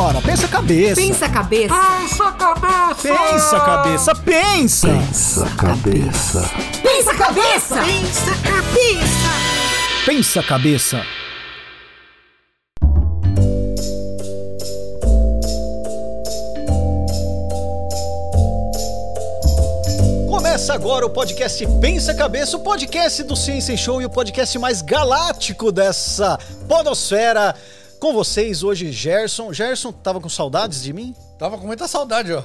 Pensa a cabeça. Pensa a cabeça. Pensa cabeça. Pensa cabeça. Pensa. Pensa cabeça. Pensa cabeça. Pensa cabeça. Pensa cabeça. Começa agora o podcast Pensa Cabeça, o podcast do Ciência Show e o podcast mais galáctico dessa podosfera. Com vocês hoje, Gerson. Gerson, tava com saudades de mim? Tava com muita saudade, ó.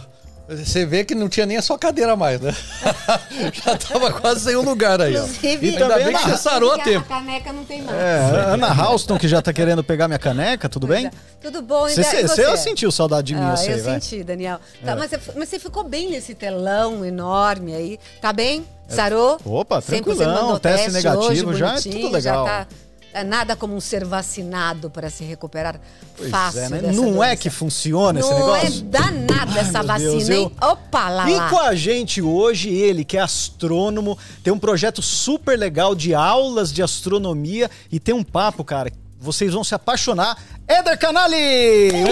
Você vê que não tinha nem a sua cadeira mais, né? Já tava quase sem um lugar aí, ó. Inclusive, Ainda também bem que você sarou a tempo. A caneca não tem mais. É, Ana Houston, que já tá querendo pegar minha caneca, tudo bem? Tudo bom, Você, ainda- e você, você sentiu saudade de mim, Ah, eu sei, eu vai. senti, Daniel. Tá, mas, você, mas você ficou bem nesse telão enorme aí. Tá bem? Sarou? Opa, 100% tranquilão, mandou teste negativo, hoje, já é tudo legal. Já tá, é nada como um ser vacinado para se recuperar Pois fácil é, né? dessa Não é doença. que funciona esse Não negócio? é danada essa vacina, Deus, hein? Opa, lá, E lá. com a gente hoje, ele que é astrônomo, tem um projeto super legal de aulas de astronomia e tem um papo, cara, vocês vão se apaixonar. Éder Canali! Uhul!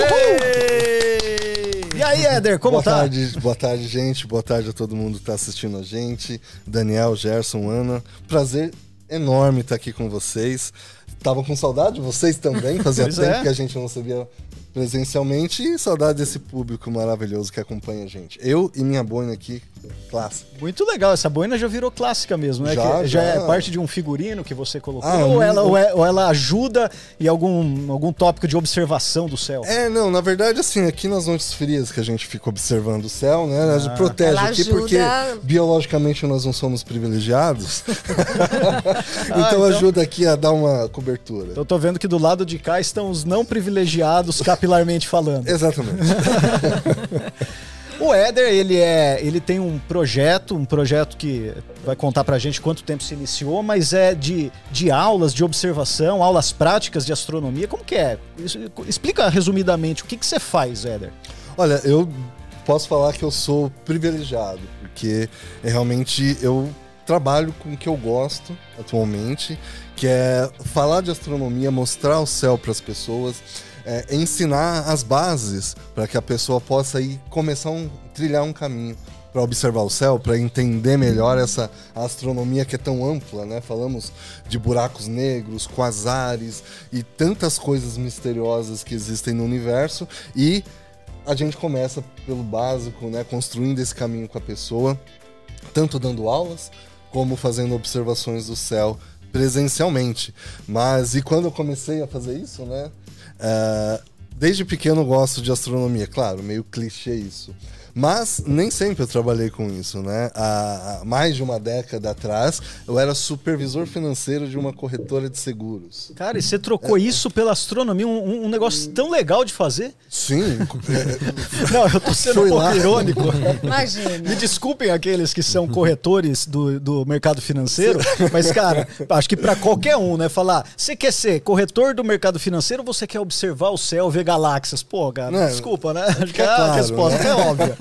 E aí, Éder, como boa tá? tarde, boa tarde, gente. Boa tarde a todo mundo que tá assistindo a gente. Daniel, Gerson, Ana. Prazer enorme estar aqui com vocês. Tava com saudade, vocês também. Fazia Pois tempo é. que a gente não se via presencialmente e saudade desse público maravilhoso que acompanha a gente. Eu e minha boina aqui, clássica. Muito legal, essa boina já virou clássica mesmo, né? Já, Que já, é já. parte de um figurino que você colocou, Ah, ou, ela, ou, é- ou ela ajuda em algum, algum tópico de observação do céu? É, não, na verdade, assim, aqui nas noites frias que a gente fica observando o céu, né? A Ah. gente protege Ela aqui ajuda- porque biologicamente nós não somos privilegiados. então, então- ajuda aqui a dar uma cobertura. Eu tô vendo que do lado de cá estão os não privilegiados, capilarmente falando. Exatamente. O Éder, ele é, ele tem um projeto, um projeto que vai contar pra gente quanto tempo se iniciou, mas é de, de aulas, de observação, aulas práticas de astronomia. Como que é? Isso- Explica resumidamente o que que você faz, Éder. Olha, eu posso falar que eu sou privilegiado, porque é realmente eu trabalho com o que eu gosto atualmente, que é falar de astronomia, mostrar o céu para as pessoas, é, ensinar as bases para que a pessoa possa ir começar um trilhar um caminho para observar o céu, para entender melhor essa astronomia que é tão ampla, né? Falamos de buracos negros, quasares e tantas coisas misteriosas que existem no universo e a gente começa pelo básico, né, construindo esse caminho com a pessoa, tanto dando aulas como fazendo observações do céu presencialmente. Mas e quando eu comecei a fazer isso, né? Eh, desde pequeno gosto de astronomia, claro, meio clichê isso. Mas nem sempre eu trabalhei com isso, né? Há mais de uma década atrás, eu era supervisor financeiro de uma corretora de seguros. Cara, e você trocou isso pela astronomia, um, um- negócio tão legal de fazer? Sim, é, Não, eu tô sendo Foi um pouco lá. irônico. Imagina. Me desculpem aqueles que são corretores do, do mercado financeiro, mas, cara, acho que pra qualquer um, né? Falar, você quer ser corretor do mercado financeiro ou você quer observar o céu, ver galáxias? Pô, cara, Não, desculpa, né? Acho que é a claro, resposta né? é óbvia.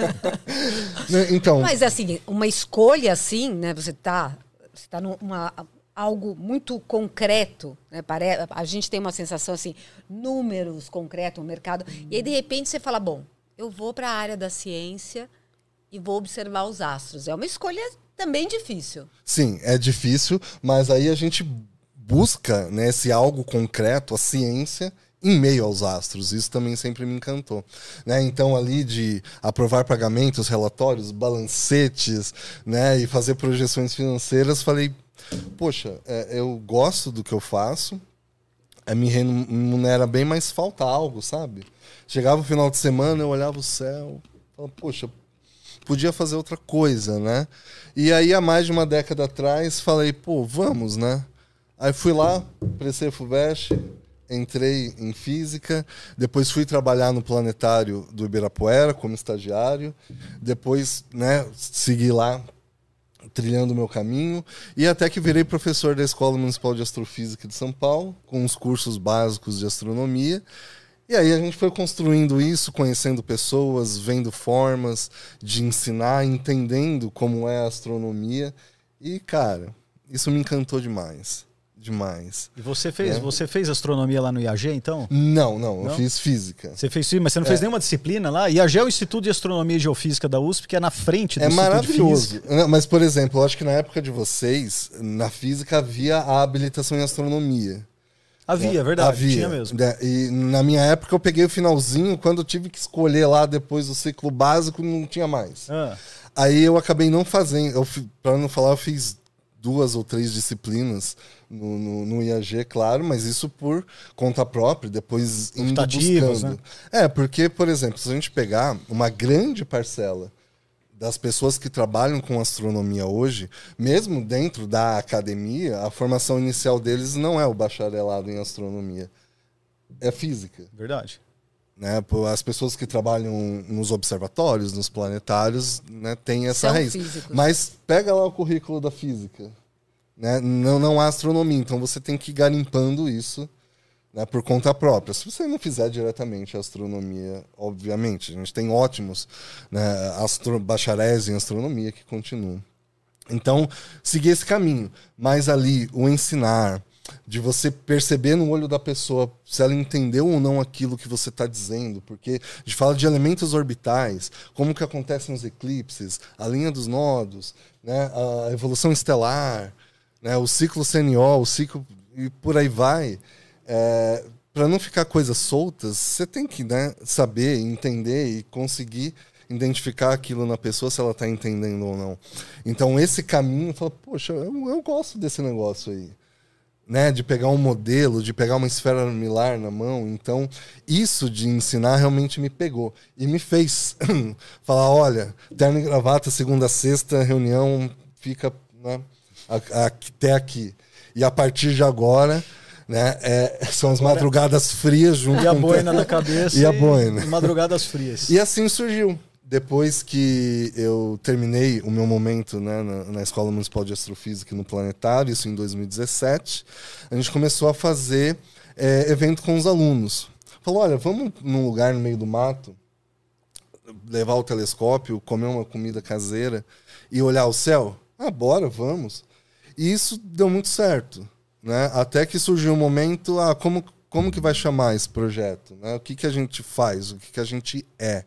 Né, então, Mas assim, uma escolha assim, né? Você tá, você tá numa algo muito concreto, né? A gente tem uma sensação assim, números concretos, um mercado, e aí de repente você fala, bom, eu vou para a área da ciência e vou observar os astros. É uma escolha também difícil. Sim, é difícil, mas aí a gente busca né, esse algo concreto, a ciência, em meio aos astros. Isso também sempre me encantou. Né? Então, ali de aprovar pagamentos, relatórios, balancetes, né, e fazer projeções financeiras, falei, poxa, é, eu gosto do que eu faço, é, me remunera bem, mas falta algo, sabe? Chegava o final de semana, eu olhava o céu, falava, poxa, podia fazer outra coisa, né? E aí, há mais de uma década atrás, falei, pô, vamos, né? Aí fui lá, prestei FUVEST, entrei em física, depois fui trabalhar no planetário do Ibirapuera como estagiário, depois, né, segui lá trilhando o meu caminho e até que virei professor da Escola Municipal de Astrofísica de São Paulo, com os cursos básicos de astronomia. E aí a gente foi construindo isso, conhecendo pessoas, vendo formas de ensinar, entendendo como é a astronomia. E, cara, isso me encantou demais. Demais. E você fez, É. você fez astronomia lá no IAG, então? Não, não, eu Não? fiz física. Você fez isso, mas você não fez nenhuma disciplina lá? IAG é o Instituto de Astronomia e Geofísica da USP, que é na frente do É Instituto de maravilhoso. Física. Não, Mas, por exemplo, eu acho que na época de vocês, na física havia a habilitação em astronomia. Havia, é verdade, Havia. tinha mesmo. né? E na minha época eu peguei o finalzinho, quando eu tive que escolher lá depois do ciclo básico, não tinha mais. Ah, Aí eu acabei não fazendo, eu, pra não falar, eu fiz duas ou três disciplinas no, no, no IAG, claro, mas isso por conta própria, depois indo buscando. né? É, porque, por exemplo, se a gente pegar uma grande parcela das pessoas que trabalham com astronomia hoje, mesmo dentro da academia, a formação inicial deles não é o bacharelado em astronomia, é física verdade. Né? As pessoas que trabalham nos observatórios, nos planetários, né, têm essa São raiz. físicos. Mas pega lá o currículo da física, né? Não, não há astronomia, então você tem que ir garimpando isso, né, por conta própria. Se você não fizer diretamente a astronomia, obviamente, a gente tem ótimos, né, astro bacharéis em astronomia que continuam. Então, seguir esse caminho. Mas ali, o ensinar, de você perceber no olho da pessoa se ela entendeu ou não aquilo que você está dizendo, porque a gente fala de elementos orbitais, como que acontecem os eclipses, a linha dos nodos, né, a evolução estelar, né, o ciclo CNO, o ciclo e por aí vai. para não ficar coisas soltas, você tem que né, saber, entender e conseguir identificar aquilo na pessoa se ela está entendendo ou não. Então esse caminho, fala, poxa, eu, eu gosto desse negócio aí né, de pegar um modelo, de pegar uma esfera milar na mão. Então, isso de ensinar realmente me pegou e me fez falar, olha, terno e gravata, segunda a sexta, reunião fica né, até aqui. E a partir de agora, né, é, são as madrugadas frias junto E a com boina na cabeça. E a boina. Madrugadas frias. e assim surgiu. Depois que eu terminei o meu momento né, na, na Escola Municipal de Astrofísica no Planetário, isso em 2017, a gente começou a fazer é, evento com os alunos. Falou, olha, vamos num lugar no meio do mato, levar o telescópio, comer uma comida caseira e olhar o céu? Ah, bora, vamos. E isso deu muito certo. Né? Até que surgiu um momento, ah, como, como que vai chamar esse projeto? Né? O que, que a gente faz? O que, que a gente é?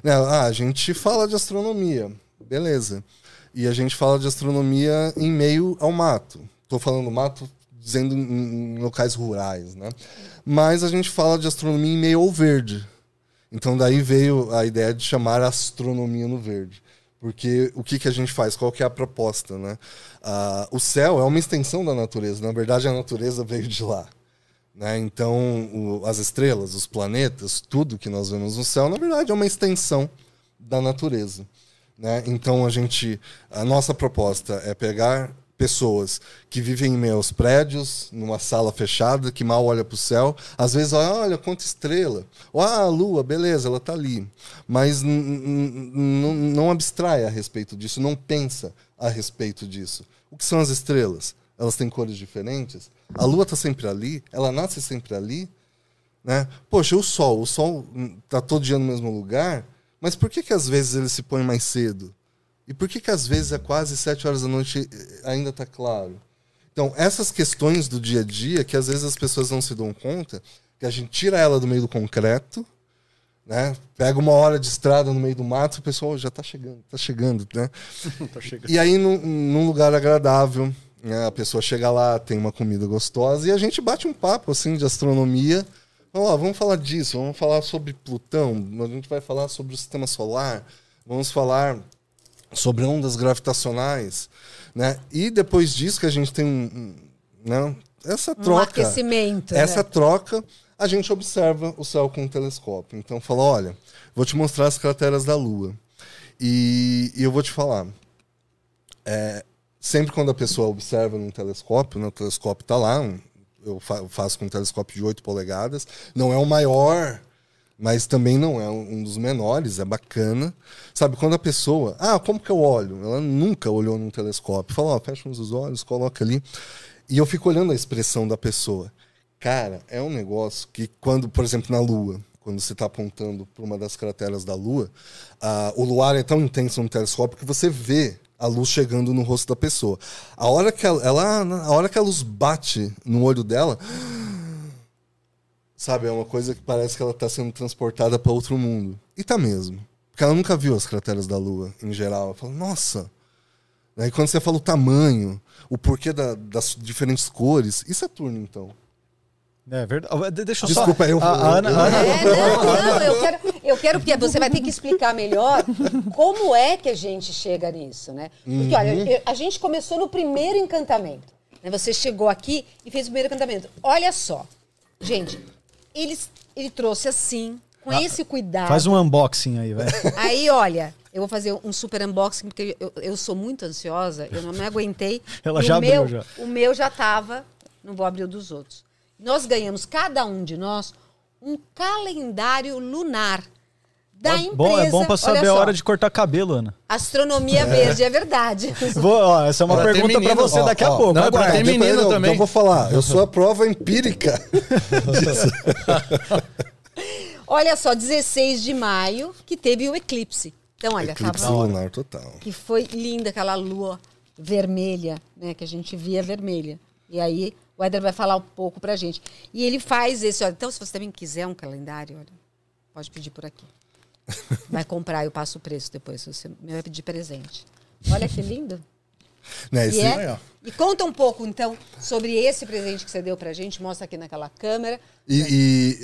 Né? Ah, a gente fala de astronomia, beleza. E a gente fala de astronomia em meio ao mato. Estou falando mato dizendo em, em locais rurais, né? Mas a gente fala de astronomia em meio ao verde. Então daí veio a ideia de chamar astronomia no verde. Porque o que, que a gente faz? Qual que é a proposta, né? Ah, o céu é uma extensão da natureza. Na verdade, a natureza veio de lá. Né? Então, o- as estrelas, os planetas, tudo que nós vemos no céu, na verdade, é uma extensão da natureza. Né? Então, a gente, a nossa proposta é pegar pessoas que vivem em aos prédios, numa sala fechada, que mal olha para o céu. Às vezes, olha, olha quanta estrela. Ou, ah, a lua, beleza, ela está ali. Mas não abstrai a respeito disso, não pensa a respeito disso. O que são as estrelas? Elas têm cores diferentes? A lua está sempre ali? Ela nasce sempre ali? Né? Poxa, o sol, o sol está todo dia no mesmo lugar, mas por que, que às vezes ele se põe mais cedo? E por que, que às vezes é quase sete horas da noite ainda está claro? Então, essas questões do dia a dia, que às vezes as pessoas não se dão conta, que a gente tira ela do meio do concreto, né? pega uma hora de estrada no meio do mato, o pessoal já está chegando, está chegando, né? Tá chegando. E aí, num, num lugar agradável, a pessoa chega lá, tem uma comida gostosa, e a gente bate um papo assim de astronomia. Vamos lá, vamos falar disso, vamos falar sobre Plutão, a gente vai falar sobre o sistema solar, vamos falar sobre ondas gravitacionais, né? E depois disso que a gente tem um, um, né, essa Um troca, aquecimento. essa né? troca, a gente observa o céu com um telescópio. Então fala, olha, vou te mostrar as crateras da Lua. E, e eu vou te falar, é, sempre quando a pessoa observa num telescópio, né, o telescópio está lá, eu fa- eu faço com um telescópio de 8 polegadas, não é o maior, mas também não é um um dos menores, é bacana. Sabe, quando a pessoa, ah, como que eu olho? Ela nunca olhou num telescópio. Fala, ó, fecha os olhos, coloca ali. E eu fico olhando a expressão da pessoa. Cara, é um negócio que quando, por exemplo, na Lua, quando você está apontando para uma das crateras da Lua, ah, o luar é tão intenso no telescópio que você vê a luz chegando no rosto da pessoa. A hora que ela, ela- a hora que a luz bate no olho dela, sabe, é uma coisa que parece que ela está sendo transportada para outro mundo. E tá mesmo. Porque ela nunca viu as crateras da Lua em geral. Ela fala, nossa. Aí quando você fala o tamanho, o porquê da- das diferentes cores, e Saturno então? É verdade. De- Deixa eu Desculpa, só. eu- a, Ana, Ana- É, não, não, eu quero, eu quero porque você vai ter que explicar melhor como é que a gente chega nisso, né? Porque, olha, eu- a gente começou no primeiro encantamento. né? Você chegou aqui e fez o primeiro encantamento. Olha só, gente, ele, ele trouxe assim, com esse cuidado. Faz um unboxing aí, velho. Aí, olha, eu vou fazer um super unboxing, porque eu, eu sou muito ansiosa, eu não me aguentei. Ela E já o abriu, meu, já. O meu já estava, não vou abrir o dos outros. Nós ganhamos, cada um de nós, um calendário lunar da empresa. Bom, é bom pra saber Olha a hora de cortar cabelo, Ana. Astronomia verde, é verdade. Vou, ó, essa é uma Pra pergunta pra menino, você Ó, daqui a ó, pouco. não, é aguarde. ter Depois menino eu, também. Eu vou falar, eu sou a prova empírica. Olha só, 16 de maio, que teve o eclipse. Então, olha, Eclipse tava, lunar total. que foi linda aquela lua vermelha, né, que a gente via vermelha. E aí o Éder vai falar um pouco pra gente. E ele faz esse, olha, então se você também quiser um calendário, olha, pode pedir por aqui. Vai comprar, eu passo o preço depois, se você me vai pedir presente. Olha que lindo. Né, E, esse- é- ó. e conta um pouco, então, sobre esse presente que você deu pra gente, mostra aqui naquela câmera. E,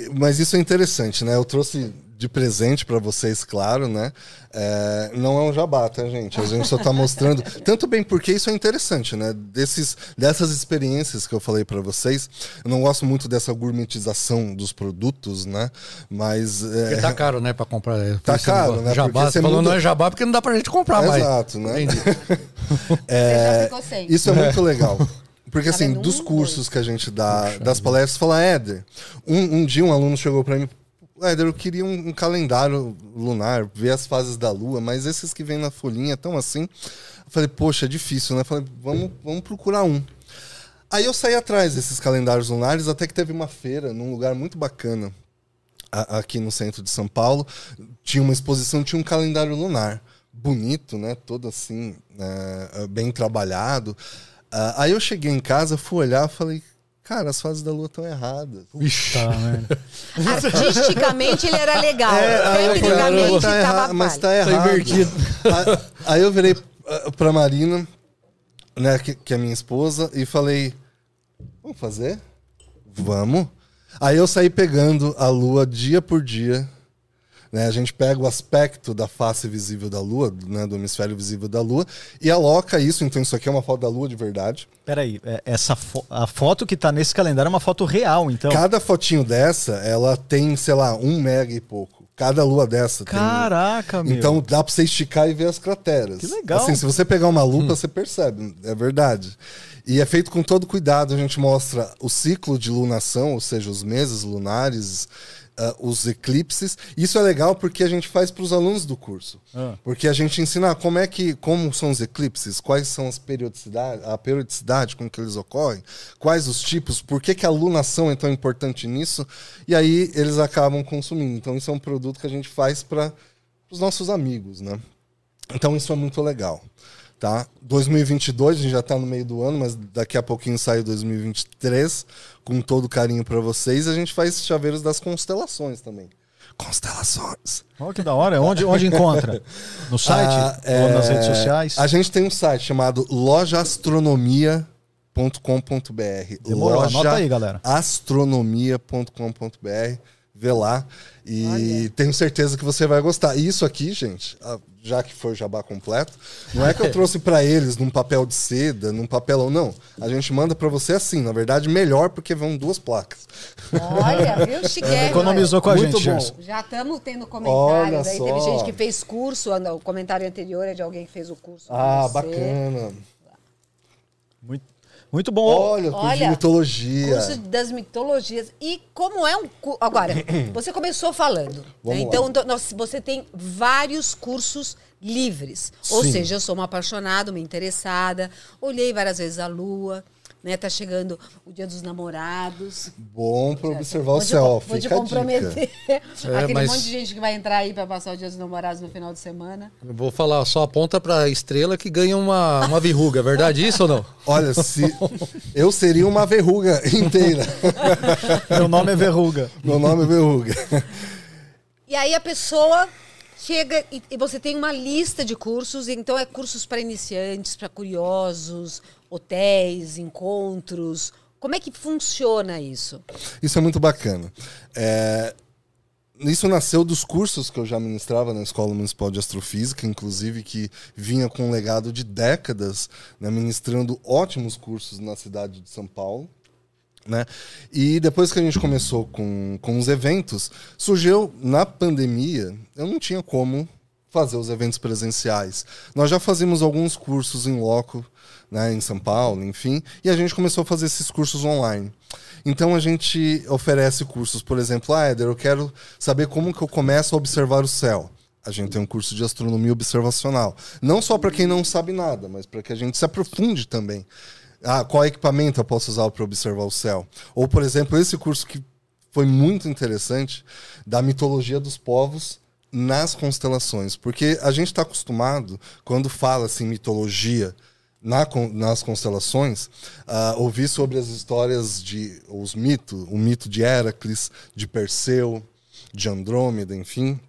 e- mas isso é interessante, né? Eu trouxe de presente para vocês, claro, né? É, não é um jabá, tá, gente? A gente só tá mostrando. Tanto bem porque isso é interessante, né? Desses, dessas experiências que eu falei para vocês. Eu não gosto muito dessa gourmetização dos produtos, né? Mas. é, Porque tá caro, né, pra comprar. Tá Você caro, não- né? Jabá, Porque você falou muda- não é jabá porque não dá pra gente comprar mais. Exato, né? Entendi. Você já ficou sem. Isso é muito legal. Porque, Tá assim? Um, dos cursos dois. que a gente dá, das palestras, fala, Éder, um, um dia um aluno chegou para mim, Eu queria um, um calendário lunar, ver as fases da lua, mas esses que vêm na folhinha tão assim. Eu falei, poxa, é difícil, né? Eu falei, vamos, vamos procurar um. Aí eu saí atrás desses calendários lunares, até que teve uma feira num lugar muito bacana a- aqui no centro de São Paulo. Tinha uma exposição, tinha um calendário lunar. Bonito, né? Todo assim, é, bem trabalhado. Ah, aí eu cheguei em casa, fui olhar falei, cara, as fases da lua estão erradas. Tá, merda. Artisticamente ele era legal. É, Tecnicamente tá erra- mas tá errado. invertido. Aí- eu virei ah, pra Marina, né, que, que é minha esposa, e falei: Vamos fazer? Vamos. Aí eu saí pegando a lua dia por dia. Né, a gente pega o aspecto da face visível da lua, né, do hemisfério visível da lua, e aloca isso. Então, isso aqui é uma foto da lua de verdade. Peraí, é, essa fo- a foto que tá nesse calendário é uma foto real, então. Cada fotinho dessa, ela tem, sei lá, um mega e pouco. Cada lua dessa tem. Caraca, meu. Então dá pra você esticar e ver as crateras. Que legal. Assim, se você pegar uma lupa, você percebe, é verdade. E é feito com todo cuidado. A gente mostra o ciclo de lunação, ou seja, os meses lunares, ah, os eclipses. Isso é legal porque a gente faz para os alunos do curso. Ah. Porque a gente ensina como é que, como são os eclipses, quais são as periodicidades, a periodicidade com que eles ocorrem, quais os tipos, por que, que a lunação é tão importante nisso, e aí eles acabam consumindo. Então isso é um produto que a gente faz para os nossos amigos, né? Então isso é muito legal. Tá? 2022, a gente já está no meio do ano, mas daqui a pouquinho sai 2023, com todo carinho para vocês. A gente faz chaveiros das constelações também. Constelações. Olha que da hora. Onde, onde encontra? No site? Ah, Ou nas é, redes sociais? A gente tem um site chamado lojaastronomia.com.br. Demorou, anota aí, galera. astronomia.com.br. Vê lá. E tenho certeza que você vai gostar. E isso aqui, gente, ah, já que foi o jabá completo, não é que eu trouxe para eles num papel de seda, num papelão, não. A gente manda para você assim, na verdade, melhor porque vão duas placas. Olha, viu, Chiquérrimo? Economizou com a Muito gente, bom. Já estamos tendo comentários Olha aí. Teve gente que fez curso, o comentário anterior é de alguém que fez o curso. com Ah, você. bacana. Muito, muito bom. Olha, curso de Olha, mitologia. Curso das mitologias. E como é um curso. Agora, você começou falando. né? Então, nós- você tem vários cursos livres. Ou Sim. seja, eu sou uma apaixonada, uma interessada, olhei várias vezes a lua. Né? Tá chegando o Dia dos Namorados. Bom para observar o céu. Vou te comprometer. Aquele mas- monte de gente que vai entrar aí para passar o Dia dos Namorados no final de semana. Eu vou falar, só aponta pra estrela que ganha uma, uma verruga. É verdade isso ou não? Olha, se eu seria uma verruga inteira. Meu nome é Verruga. Meu nome é verruga. E aí a pessoa chega e, e você tem uma lista de cursos, então é cursos para iniciantes, para curiosos, hotéis, encontros. Como é que funciona isso? Isso é muito bacana. É, Isso nasceu dos cursos que eu já ministrava na Escola Municipal de Astrofísica, inclusive que vinha com um legado de décadas, né, ministrando ótimos cursos na cidade de São Paulo. Né? E depois que a gente começou com, com os eventos, surgiu na pandemia, eu não tinha como fazer os eventos presenciais. Nós já fazíamos alguns cursos em loco, né, em São Paulo, enfim, e a gente começou a fazer esses cursos online. Então a gente oferece cursos, por exemplo, ah, Éder, eu quero saber como que eu começo a observar o céu. A gente tem um curso de astronomia observacional. Não só para quem não sabe nada, mas para que a gente se aprofunde também. Ah, qual equipamento eu posso usar para observar o céu? Ou, por exemplo, esse curso que foi muito interessante da mitologia dos povos nas constelações, porque a gente está acostumado quando fala assim mitologia na nas constelações, a ouvir sobre as histórias de os mitos, o mito de Heracles, de Perseu, de Andrômeda, enfim,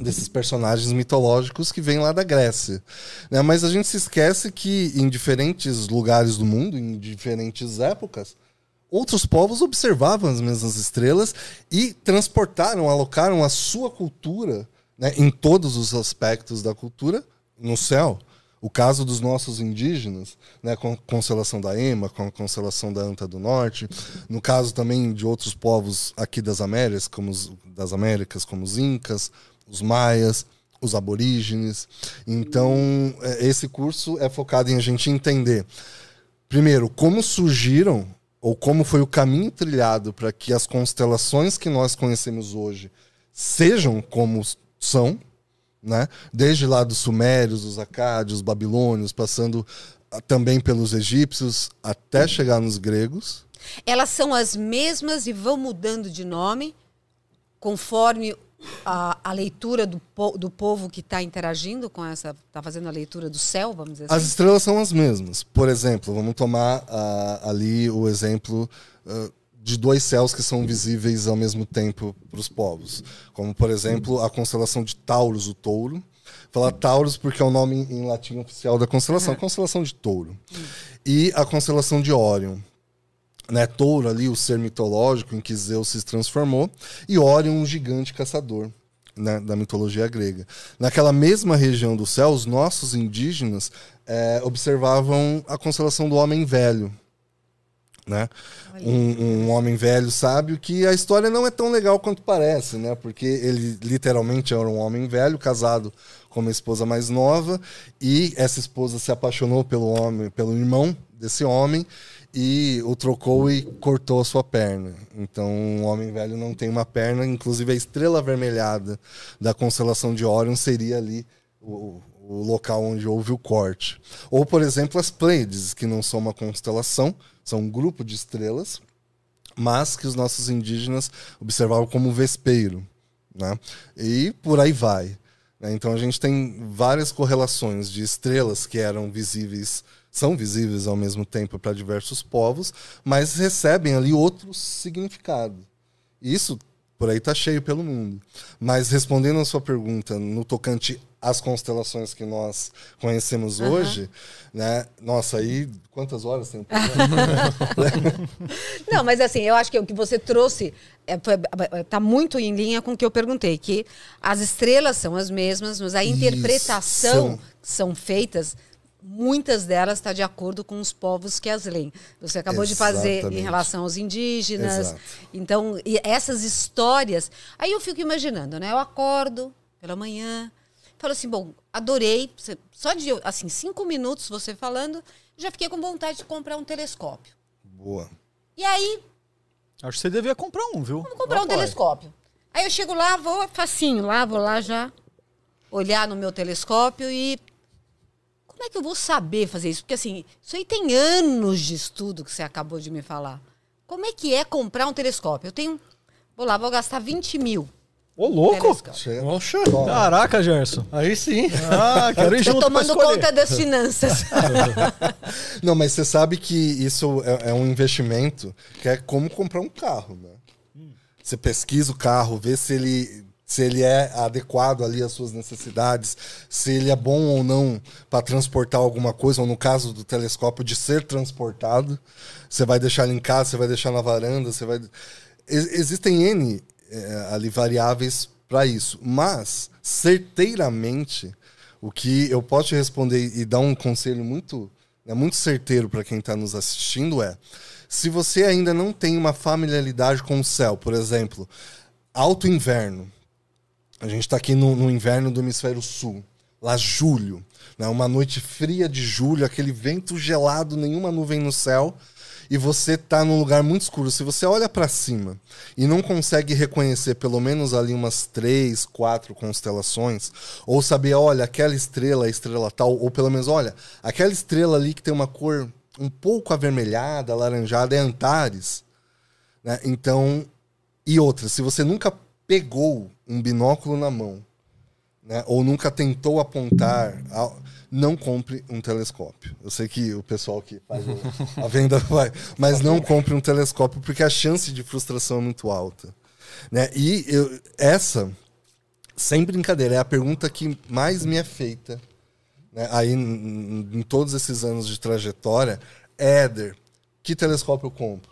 desses personagens mitológicos que vêm lá da Grécia. né? Mas a gente se esquece que em diferentes lugares do mundo, em diferentes épocas, outros povos observavam as mesmas estrelas e transportaram, alocaram a sua cultura né, em todos os aspectos da cultura no céu. O caso dos nossos indígenas, né, com a constelação da Ema, com a constelação da Anta do Norte, no caso também de outros povos aqui das Américas, como os, das Américas, como os Incas, os Maias, os aborígenes. Então, é, esse curso é focado em a gente entender, primeiro, como surgiram ou como foi o caminho trilhado para que as constelações que nós conhecemos hoje sejam como são, né? Desde lá dos sumérios, dos acádios, babilônios, passando ah, também pelos egípcios até chegar nos gregos. Elas são as mesmas e vão mudando de nome conforme a, a leitura do, po- do povo que está interagindo com essa, está fazendo a leitura do céu, vamos dizer As assim. estrelas são as mesmas. Por exemplo, vamos tomar ah, ali o exemplo ah, de dois céus que são visíveis ao mesmo tempo para os povos. Como, por exemplo, a constelação de Taurus, o touro. Falar Taurus porque é o nome em latim oficial da constelação, constelação de touro. E a constelação de Órion. Né, touro ali, o ser mitológico em que Zeus se transformou, e Órion, um gigante caçador né, da mitologia grega. Naquela mesma região do céu, os nossos indígenas eh, observavam a constelação do homem velho. Né? Um, um homem velho sábio que a história não é tão legal quanto parece, né? Porque ele literalmente era um homem velho, casado com uma esposa mais nova, e essa esposa se apaixonou pelo homem, pelo irmão desse homem, e o trocou e cortou a sua perna. Então, um homem velho não tem uma perna, inclusive a estrela avermelhada da constelação de Órion seria ali o, o local onde houve o corte. Ou, por exemplo, as Pleiades, que não são uma constelação, são um grupo de estrelas, mas que os nossos indígenas observavam como vespeiro. Né? E por aí vai. né? Então a gente tem várias correlações de estrelas que eram visíveis, são visíveis ao mesmo tempo para diversos povos, mas recebem ali outro significado. Isso por aí está cheio pelo mundo. Mas respondendo a sua pergunta no tocante às constelações que nós conhecemos hoje, né? Nossa, aí quantas horas tem? Não, mas assim, eu acho que o que você trouxe está muito em linha com o que eu perguntei, que as estrelas são as mesmas, mas a interpretação são. são feitas, muitas delas está de acordo com os povos que as leem. Você acabou de fazer em Exatamente. relação aos indígenas. Exato. Então, e essas histórias. Aí eu fico imaginando, né? Eu acordo pela manhã, falo assim, bom, adorei. Só de assim, cinco minutos você falando, já fiquei com vontade de comprar um telescópio. Boa. E aí, Acho que você devia comprar um, viu? Vamos comprar um telescópio. Aí eu chego lá, vou facinho lá, vou lá já olhar no meu telescópio e como como é que eu vou saber fazer isso? Porque assim, isso aí tem anos de estudo que você acabou de me falar. Como é que é comprar um telescópio? Eu tenho. Vou lá, vou gastar 20 mil. Ô, louco! Chega- Oxa, Caraca, Gerson. aí sim. Ah, quero ir Tô junto tomando conta das finanças. Não, mas você sabe que isso é, é um investimento que é como comprar um carro, né? Você pesquisa o carro, vê se ele, se ele é adequado ali às suas necessidades, se ele é bom ou não para transportar alguma coisa, ou no caso do telescópio, de ser transportado. Você vai deixar ele em casa, você vai deixar na varanda, você vai. Ex- Existem N eh, ali variáveis para isso, mas certeiramente o que eu posso te responder e dar um conselho muito, né, muito certeiro para quem está nos assistindo é: se você ainda não tem uma familiaridade com o céu, por exemplo, alto inverno, a gente está aqui no, no inverno do hemisfério sul, lá julho, né, uma noite fria de julho, aquele vento gelado, nenhuma nuvem no céu, e você está num lugar muito escuro. Se você olha para cima e não consegue reconhecer pelo menos ali umas três, quatro constelações, ou saber, olha, aquela estrela é estrela tal, ou pelo menos, olha, aquela estrela ali que tem uma cor um pouco avermelhada, alaranjada, é Antares. Né? Então, e outra, se você nunca pegou um binóculo na mão, né, ou nunca tentou apontar, ao- não compre um telescópio. Eu sei que o pessoal que faz a venda vai, mas não compre um telescópio porque a chance de frustração é muito alta. Né? E eu- essa, sem brincadeira, é a pergunta que mais me é feita né, aí em, em todos esses anos de trajetória. Éder, que telescópio eu compro?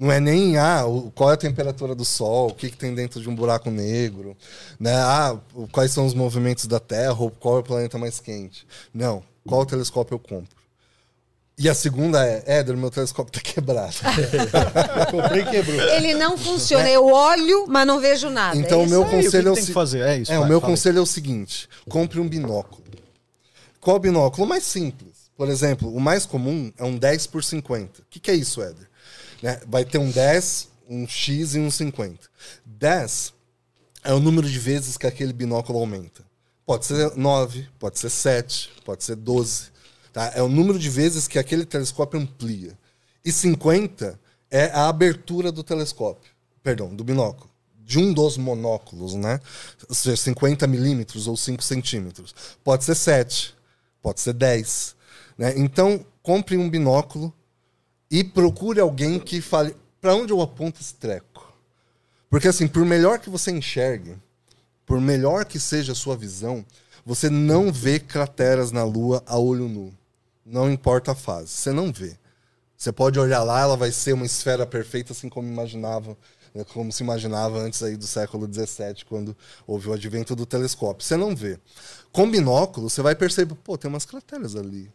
Não é nem ah, qual é a temperatura do Sol, o que, que tem dentro de um buraco negro, né? Ah, quais são os movimentos da Terra, ou qual é o planeta mais quente. Não, qual telescópio eu compro? E a segunda é, Éder, meu telescópio está quebrado. Comprei e quebrou. Ele não funciona. Eu olho, mas não vejo nada. Então, é o meu isso? Aí, o que conselho é o tem que se- fazer? É isso. É, vai, o meu aí. conselho é o seguinte: compre um binóculo. Qual binóculo? O mais simples. Por exemplo, o mais comum é um 10 por 50. O que, que é isso, Éder? Né? Vai ter um 10, um X e um 50. 10 é o número de vezes que aquele binóculo aumenta. Pode ser 9, pode ser 7, pode ser 12. Tá? É o número de vezes que aquele telescópio amplia. E 50 é a abertura do telescópio, perdão, do binóculo. De um dos monóculos, né? Ou seja, 50 milímetros ou 5 centímetros. Pode ser 7, pode ser 10. Né? Então, compre um binóculo e procure alguém que fale para onde eu aponto esse treco. Porque assim, por melhor que você enxergue, por melhor que seja a sua visão, você não vê crateras na Lua a olho nu. Não importa a fase, você não vê. Você pode olhar lá, ela vai ser uma esfera perfeita, assim como imaginava, né, como se imaginava antes aí do século XVII, quando houve o advento do telescópio. Você não vê. Com binóculo, você vai perceber, pô, tem umas crateras ali.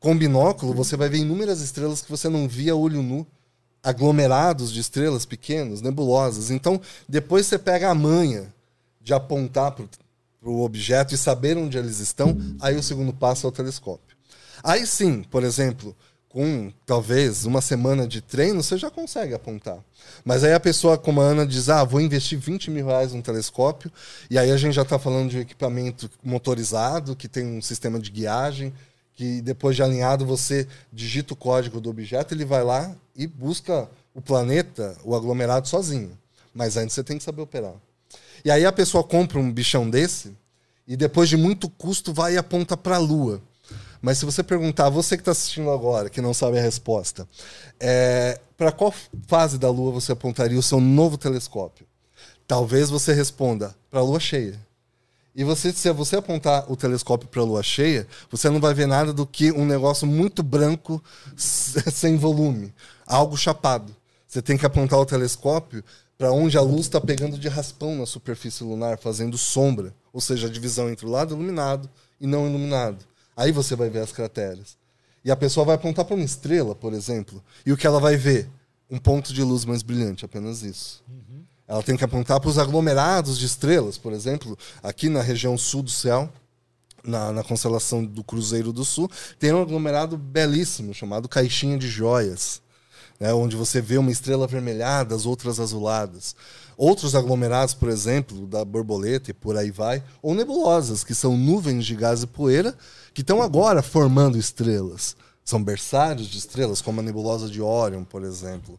Com binóculo, você vai ver inúmeras estrelas que você não via olho nu, aglomerados de estrelas pequenas, nebulosas. Então, depois você pega a manha de apontar para o objeto e saber onde eles estão, aí o segundo passo é o telescópio. Aí sim, por exemplo, com talvez uma semana de treino, você já consegue apontar. Mas aí a pessoa, como a Ana, diz: Ah, vou investir 20 mil reais num telescópio, e aí a gente já está falando de equipamento motorizado, que tem um sistema de guiagem, que depois de alinhado você digita o código do objeto, ele vai lá e busca o planeta, o aglomerado sozinho. Mas antes você tem que saber operar. E aí a pessoa compra um bichão desse e depois de muito custo vai e aponta para a Lua. Mas se você perguntar, você que está assistindo agora, que não sabe a resposta, é, para qual fase da Lua você apontaria o seu novo telescópio? Talvez você responda para a Lua cheia. E você, se você apontar o telescópio para a lua cheia, você não vai ver nada do que um negócio muito branco, sem volume, algo chapado. Você tem que apontar o telescópio para onde a luz está pegando de raspão na superfície lunar, fazendo sombra, ou seja, a divisão entre o lado iluminado e não iluminado. Aí você vai ver as crateras. E a pessoa vai apontar para uma estrela, por exemplo, e o que ela vai ver? Um ponto de luz mais brilhante, apenas isso. Ela tem que apontar para os aglomerados de estrelas, por exemplo, aqui na região sul do céu, na, na constelação do Cruzeiro do Sul, tem um aglomerado belíssimo chamado Caixinha de Joias. né, onde você vê uma estrela avermelhada, as outras azuladas. Outros aglomerados, por exemplo, da borboleta e por aí vai, ou nebulosas, que são nuvens de gás e poeira que estão agora formando estrelas. São berçários de estrelas, como a nebulosa de Orion, por exemplo.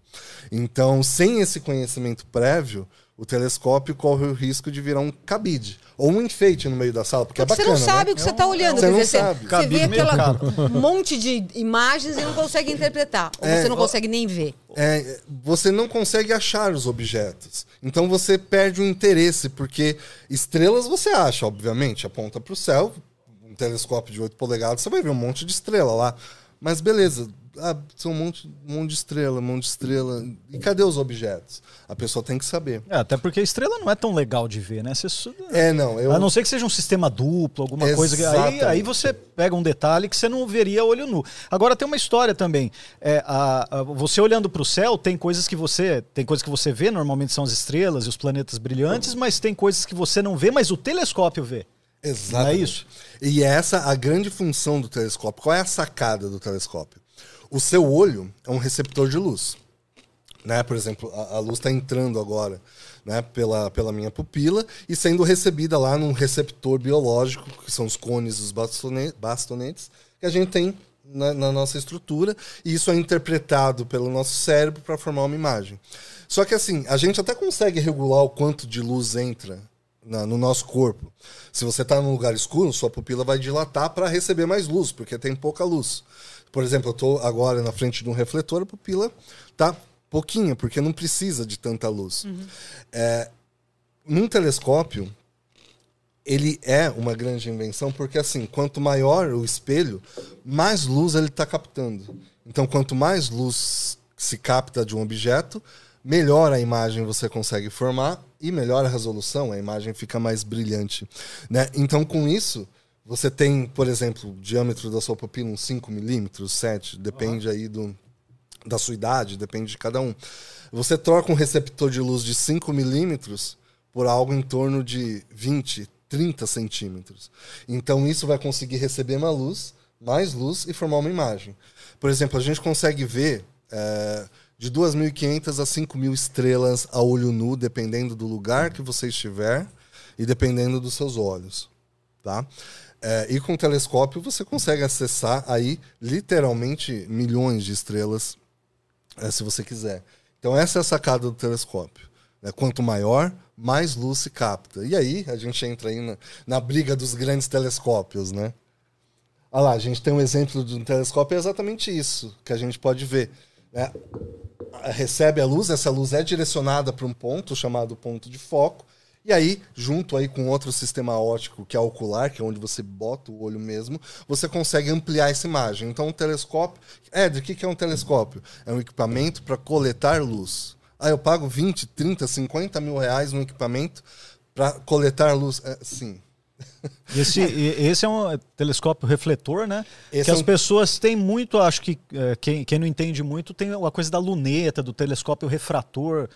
Então, sem esse conhecimento prévio, o telescópio corre o risco de virar um cabide ou um enfeite no meio da sala, porque, Porque é bacana. você não sabe né? o que você está olhando. Você quer não dizer, sabe. Você, Cabide vê meio aquela monte de imagens e não consegue interpretar. Ou É, você não consegue nem ver. é, você não consegue achar os objetos. Então você perde o interesse, porque estrelas você acha, obviamente, aponta para o céu, um telescópio de 8 polegadas, você vai ver um monte de estrela lá. Mas beleza, ah, são um monte, um monte de estrela, um monte de estrela. E cadê os objetos? A pessoa tem que saber. É, até porque a estrela não é tão legal de ver, né? Você, É, não, eu. A não ser que seja um sistema duplo, alguma coisa. que- Aí, Exatamente. aí você pega um detalhe que você não veria olho nu. Agora tem uma história também. É, a- a- você olhando para o céu, tem coisas que você. Tem coisas que você vê, normalmente são as estrelas e os planetas brilhantes, mas tem coisas que você não vê, mas o telescópio vê. Exato. É isso? E essa a grande função do telescópio. Qual é a sacada do telescópio? O seu olho é um receptor de luz. Né? Por exemplo, a, a luz está entrando agora né? pela, pela minha pupila e sendo recebida lá num receptor biológico, que são os cones e os bastone- bastonetes, que a gente tem na, na nossa estrutura, e isso é interpretado pelo nosso cérebro para formar uma imagem. Só que assim, a gente até consegue regular o quanto de luz entra na- no nosso corpo. Se você está num lugar escuro, sua pupila vai dilatar para receber mais luz, porque tem pouca luz. Por exemplo, eu estou agora na frente de um refletor, a pupila tá pouquinha, porque não precisa de tanta luz. É, num telescópio, ele é uma grande invenção, porque assim, quanto maior o espelho, mais luz ele está captando. Então, quanto mais luz se capta de um objeto, melhor a imagem você consegue formar e melhor a resolução, a imagem fica mais brilhante. Né? Então, com isso, você tem, por exemplo, o diâmetro da sua pupila uns 5 milímetros, 7, depende aí do, da sua idade, depende de cada um. Você troca um receptor de luz de 5 milímetros por algo em torno de 20, 30 centímetros. Então isso vai conseguir receber uma luz, mais luz e formar uma imagem. Por exemplo, a gente consegue ver é, de 2.500 a 5.000 estrelas a olho nu, dependendo do lugar que você estiver e dependendo dos seus olhos. Tá? É, e com o telescópio você consegue acessar aí literalmente milhões de estrelas, é, se você quiser. Então essa é a sacada do telescópio. né? Quanto maior, mais luz se capta. E aí a gente entra aí na, na briga dos grandes telescópios, né? Olha lá, a gente tem um exemplo de um telescópio, é exatamente isso que a gente pode ver. né? Recebe a luz, essa luz é direcionada para um ponto chamado ponto de foco, e aí, junto aí com outro sistema óptico, que é ocular, que é onde você bota o olho mesmo, você consegue ampliar essa imagem. Então, um telescópio... Ed, o que é um telescópio? É um equipamento para coletar luz. Ah, eu pago 20, 30, 50 mil reais num equipamento para coletar luz. É, sim. Esse, esse é um telescópio refletor, né? Esse que é as um- pessoas têm muito, acho que é, quem, quem não entende muito tem a coisa da luneta, do telescópio refrator,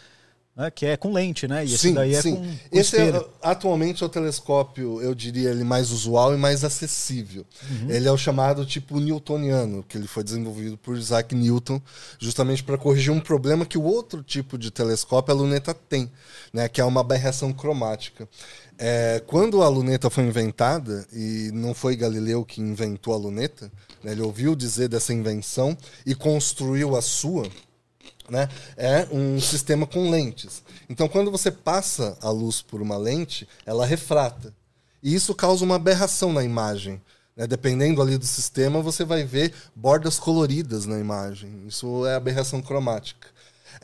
né? Que é com lente, né? E esse daí é com, com Esse é, atualmente é o telescópio, eu diria ele mais usual e mais acessível. Ele é o chamado tipo newtoniano, que ele foi desenvolvido por Isaac Newton, justamente para corrigir um problema que o outro tipo de telescópio, a luneta, tem, né, que é uma aberração cromática. É, quando a luneta foi inventada, e não foi Galileu que inventou a luneta, né, ele ouviu dizer dessa invenção e construiu a sua, né, é um sistema com lentes. Então, quando você passa a luz por uma lente, ela refrata. E isso causa uma aberração na imagem. né? Dependendo ali do sistema, você vai ver bordas coloridas na imagem. Isso é aberração cromática.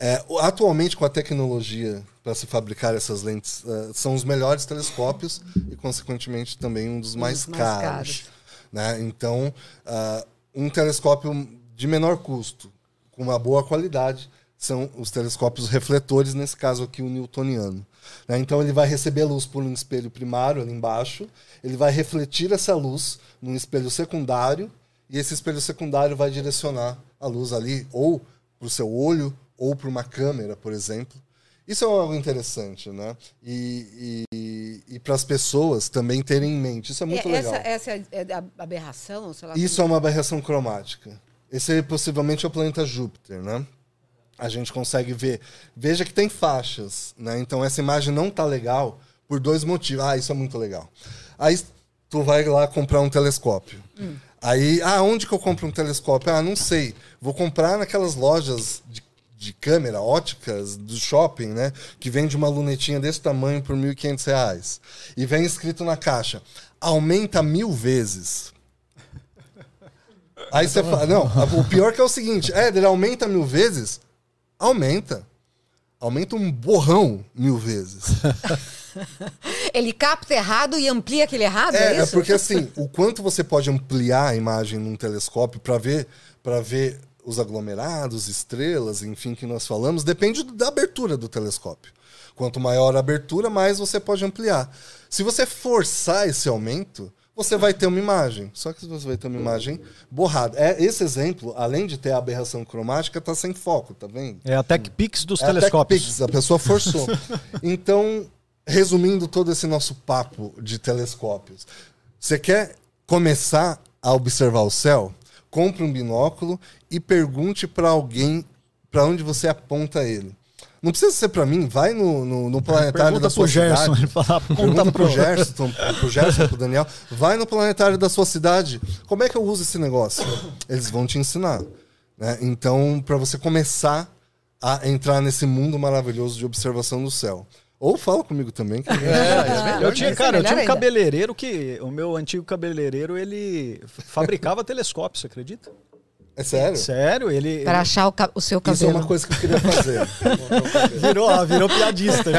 É, atualmente, com a tecnologia para se fabricar essas lentes, eh, são os melhores telescópios e, consequentemente, também um dos mais, mais caros. caros. né? Então, ah, um telescópio de menor custo, com uma boa qualidade, são os telescópios refletores, nesse caso aqui o newtoniano. né? Então ele vai receber luz por um espelho primário ali embaixo, ele vai refletir essa luz num espelho secundário, e esse espelho secundário vai direcionar a luz ali ou para o seu olho ou para uma câmera, por exemplo. Isso é algo interessante, né? E, e, e para as pessoas também terem em mente. Isso é muito É, legal. essa, essa é é a aberração, sei lá. Isso é uma aberração cromática. Esse é possivelmente é o planeta Júpiter, né? a gente consegue ver. Veja que tem faixas, né? Então essa imagem não tá legal por dois motivos. Ah, isso é muito legal. Aí tu vai lá comprar um telescópio. Aí, ah, onde que eu compro um telescópio? Ah, não sei. Vou comprar naquelas lojas de, de câmera, óticas, do shopping, né? Que vende uma lunetinha desse tamanho por 1.500 reais. E vem escrito na caixa, aumenta mil vezes. Aí você fala, não, o pior que é o seguinte, é, ele aumenta mil vezes? Aumenta. Aumenta um borrão mil vezes. Ele capta errado e amplia aquele errado, é, É, é porque assim, o quanto você pode ampliar a imagem num telescópio para ver para ver os aglomerados, estrelas, enfim, que nós falamos, depende da abertura do telescópio. Quanto maior a abertura, mais você pode ampliar. Se você forçar esse aumento, você vai ter uma imagem. Só que você vai ter uma imagem borrada. É, esse exemplo, além de ter a aberração cromática, está sem foco, tá vendo? É a TechPix dos É a telescópios. TechPix, a pessoa forçou. então, resumindo todo esse nosso papo de telescópios, você quer começar a observar o céu? Compre um binóculo e pergunte para alguém para onde você aponta ele. Não precisa ser para mim, vai no, no, no planetário Pergunta da sua Gerson. cidade. Fala, Pergunta pro Gerson, pro Gerson, pro Daniel. Vai no planetário da sua cidade. Como é que eu uso esse negócio? Eles vão te ensinar. né? Então, para você começar a entrar nesse mundo maravilhoso de observação do céu. Ou fala comigo também. Que... É, Eu tinha, Isso é cara, eu tinha um cabeleireiro que. O meu antigo cabeleireiro, ele fabricava telescópio, você acredita? É sério? Sério, ele. Para achar o, ca- o seu Isso é cabelo. uma coisa que eu queria fazer. ele virou, ó, virou piadista.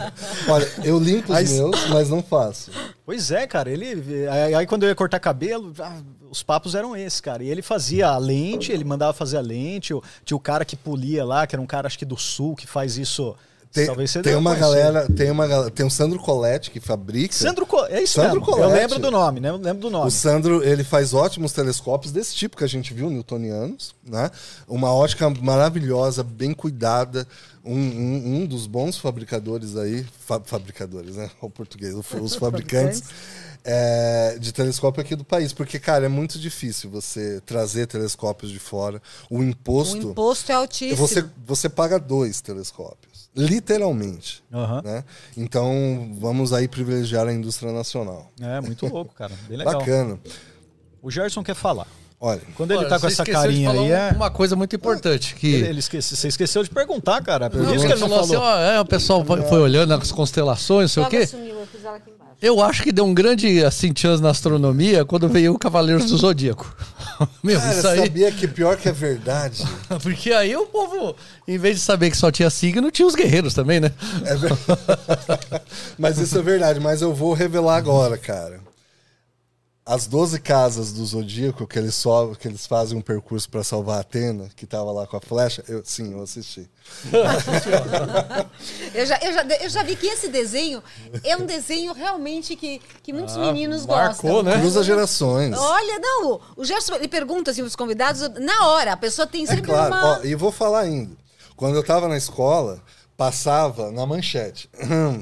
Olha, eu limpo os meus, mas não faço. Pois é, cara, ele. Aí, aí quando eu ia cortar cabelo, ah, os papos eram esses, cara. E ele fazia a lente, ele mandava fazer a lente. Tinha o cara que polia lá, que era um cara, acho que do sul, que faz isso. Tem, Talvez você tem uma conhecer. galera, tem uma tem o Sandro Colette que fabrica. Sandro Co... É isso Sandro mesmo. Eu Colette. lembro do nome, né? Eu lembro do nome. O Sandro, ele faz ótimos telescópios desse tipo que a gente viu, newtonianos, né? Uma ótica maravilhosa, bem cuidada, um, um, um dos bons fabricadores aí, fa- fabricadores, né? O português, os fabricantes é, de telescópio aqui do país, porque, cara, é muito difícil você trazer telescópios de fora. O O imposto, imposto é altíssimo. você, você paga dois telescópios, literalmente. Aham. Né? Então, vamos aí privilegiar a indústria nacional. É, muito louco, cara. Bem legal. Bacana. O Gerson quer falar. Olha, Quando ele Olha, tá com essa carinha aí, é. Uma coisa muito importante, que... Ele, ele esquece, você esqueceu de perguntar, cara. Por Não, isso que ele não falou falou. assim, ó, é, o pessoal foi, foi olhando as constelações, não sei o quê. sumiu, eu fiz ela aqui embaixo. Eu acho que deu um grande assim, chance na astronomia quando veio o Cavaleiros do Zodíaco. Meu, cara, isso aí. sabia que pior que é verdade? Porque aí o povo, em vez de saber que só tinha signo, tinha os guerreiros também, né? É ver- mas isso é verdade, mas eu vou revelar agora, cara. As 12 casas do Zodíaco que eles, so... que eles fazem um percurso para salvar a Atena, que tava lá com a flecha, eu, sim, eu assisti. Eu já, eu, já, eu já vi que esse desenho é um desenho realmente que, que muitos Ah, meninos marcou, gostam. né? Cruza gerações. Olha, não, o Gerson, ele pergunta assim os convidados, na hora, a pessoa tem É sempre claro, uma... ó, e vou falar ainda. Quando eu tava na escola, passava na manchete.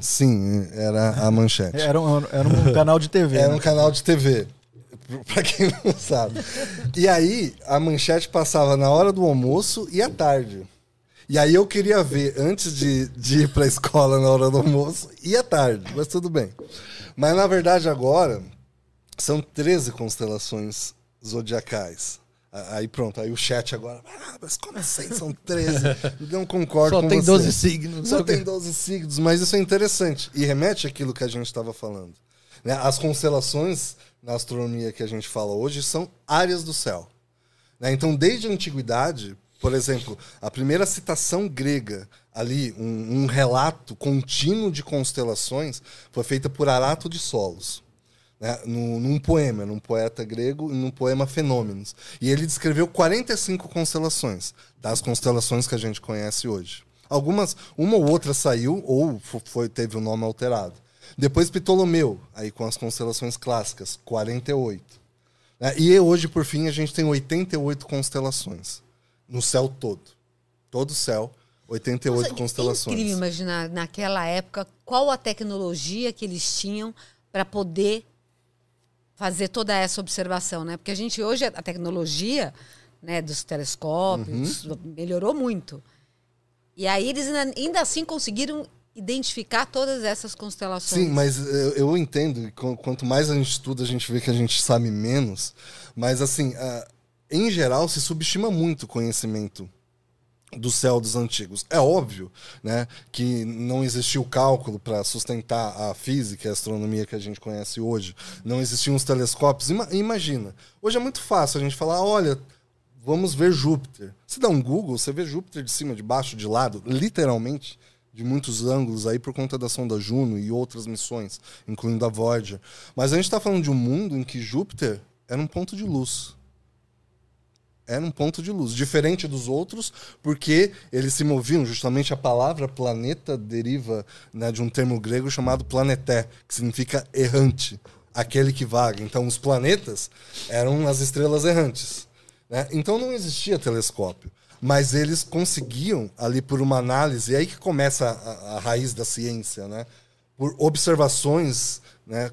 Sim, era a manchete. Era um, era um canal de TV. Era né? um canal de TV. Pra quem não sabe. E aí, a manchete passava na hora do almoço e à tarde. E aí eu queria ver antes de, de ir pra escola na hora do almoço e à tarde, mas tudo bem. Mas na verdade agora são 13 constelações zodiacais. Aí pronto, aí o chat agora. Ah, mas como assim? São 13. Eu não concordo Só com tem você. 12 signos. Só tem 12 signos, mas isso é interessante. E remete àquilo que a gente estava falando. né? As constelações na astronomia que a gente fala hoje são áreas do céu. né? Então, desde a antiguidade, por exemplo, a primeira citação grega, ali, um, um relato contínuo de constelações, foi feita por Arato de Solos. Né? Num, num poema, num poeta grego, num poema Fenômenos. E ele descreveu 45 constelações, das constelações que a gente conhece hoje. Algumas, uma ou outra saiu, ou fo- foi, teve o nome alterado. Depois Ptolomeu, aí com as constelações clássicas, 48. né? E hoje, por fim, a gente tem 88 constelações no céu todo. Todo o céu, 88 Nossa, É constelações. incrível imaginar naquela época qual a tecnologia que eles tinham para poder fazer toda essa observação, né? Porque a gente hoje a tecnologia, né, dos telescópios Uhum. melhorou muito. E aí eles ainda, ainda assim conseguiram identificar todas essas constelações. Sim, mas eu, eu entendo. qu- Quanto mais a gente estuda, a gente vê que a gente sabe menos. Mas, assim, em geral, se subestima muito o conhecimento do céu dos antigos. É óbvio né, que não existiu cálculo para sustentar a física e a astronomia que a gente conhece hoje. Não existiam os telescópios. Ima- imagina, hoje é muito fácil a gente falar, olha, vamos ver Júpiter. Se dá um Google, você vê Júpiter de cima, de baixo, de lado, literalmente, de muitos ângulos aí por conta da sonda Juno e outras missões, incluindo a Voyager. Mas a gente está falando de um mundo em que Júpiter era um ponto de luz era um ponto de luz, diferente dos outros, porque eles se moviam, justamente a palavra planeta deriva né, de um termo grego chamado planeté, que significa errante, aquele que vaga. Então, os planetas eram as estrelas errantes. né? Então, não existia telescópio, mas eles conseguiam, ali por uma análise, e aí que começa a, a raiz da ciência, né? por observações né,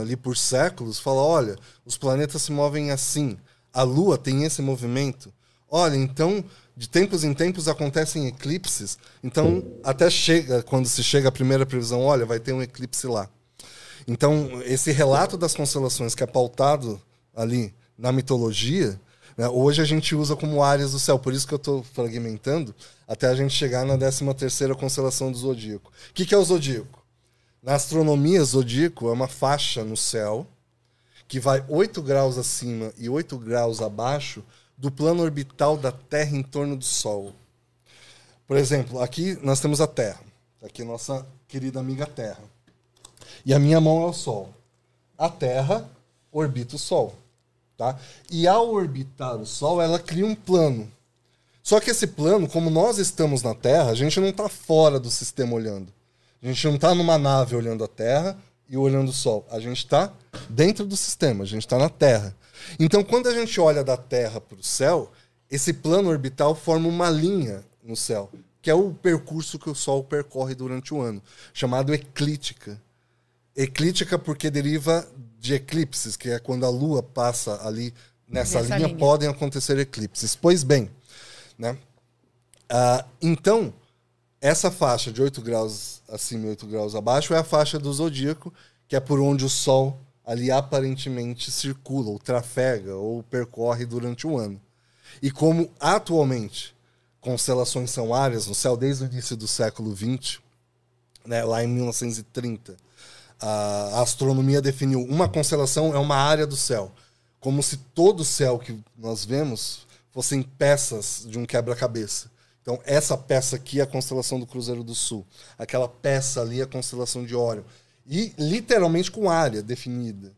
ali por séculos, fala, olha, os planetas se movem assim, a Lua tem esse movimento. Olha, então, de tempos em tempos acontecem eclipses, então até chega, quando se chega a primeira previsão, olha, vai ter um eclipse lá. Então, esse relato das constelações que é pautado ali na mitologia, né, hoje a gente usa como áreas do céu, por isso que eu estou fragmentando, até a gente chegar na 13 terceira constelação do Zodíaco. O que, que é o Zodíaco? Na astronomia, Zodíaco é uma faixa no céu que vai 8 graus acima e 8 graus abaixo do plano orbital da Terra em torno do Sol. Por exemplo, aqui nós temos a Terra. Aqui é nossa querida amiga Terra. E a minha mão é o Sol. A Terra orbita o Sol. Tá? E ao orbitar o Sol, ela cria um plano. Só que esse plano, como nós estamos na Terra, a gente não está fora do sistema olhando. A gente não está numa nave olhando a Terra e olhando o Sol. A gente está dentro do sistema, a gente está na Terra. Então, quando a gente olha da Terra para o céu, esse plano orbital forma uma linha no céu, que é o percurso que o Sol percorre durante o ano, chamado eclíptica. Eclíptica porque deriva de eclipses, que é quando a Lua passa ali nessa linha, linha. podem acontecer eclipses. Pois bem, né? Ah, então, essa faixa de 8 graus acima e 8 graus abaixo é a faixa do zodíaco, que é por onde o Sol ali aparentemente circula, ou trafega, ou percorre durante o ano. E como atualmente constelações são áreas no céu desde o início do século XX, né, lá em 1930, a astronomia definiu uma constelação é uma área do céu, como se todo o céu que nós vemos fossem peças de um quebra-cabeça. Então, essa peça aqui é a constelação do Cruzeiro do Sul. Aquela peça ali é a constelação de Órion. E literalmente com área definida.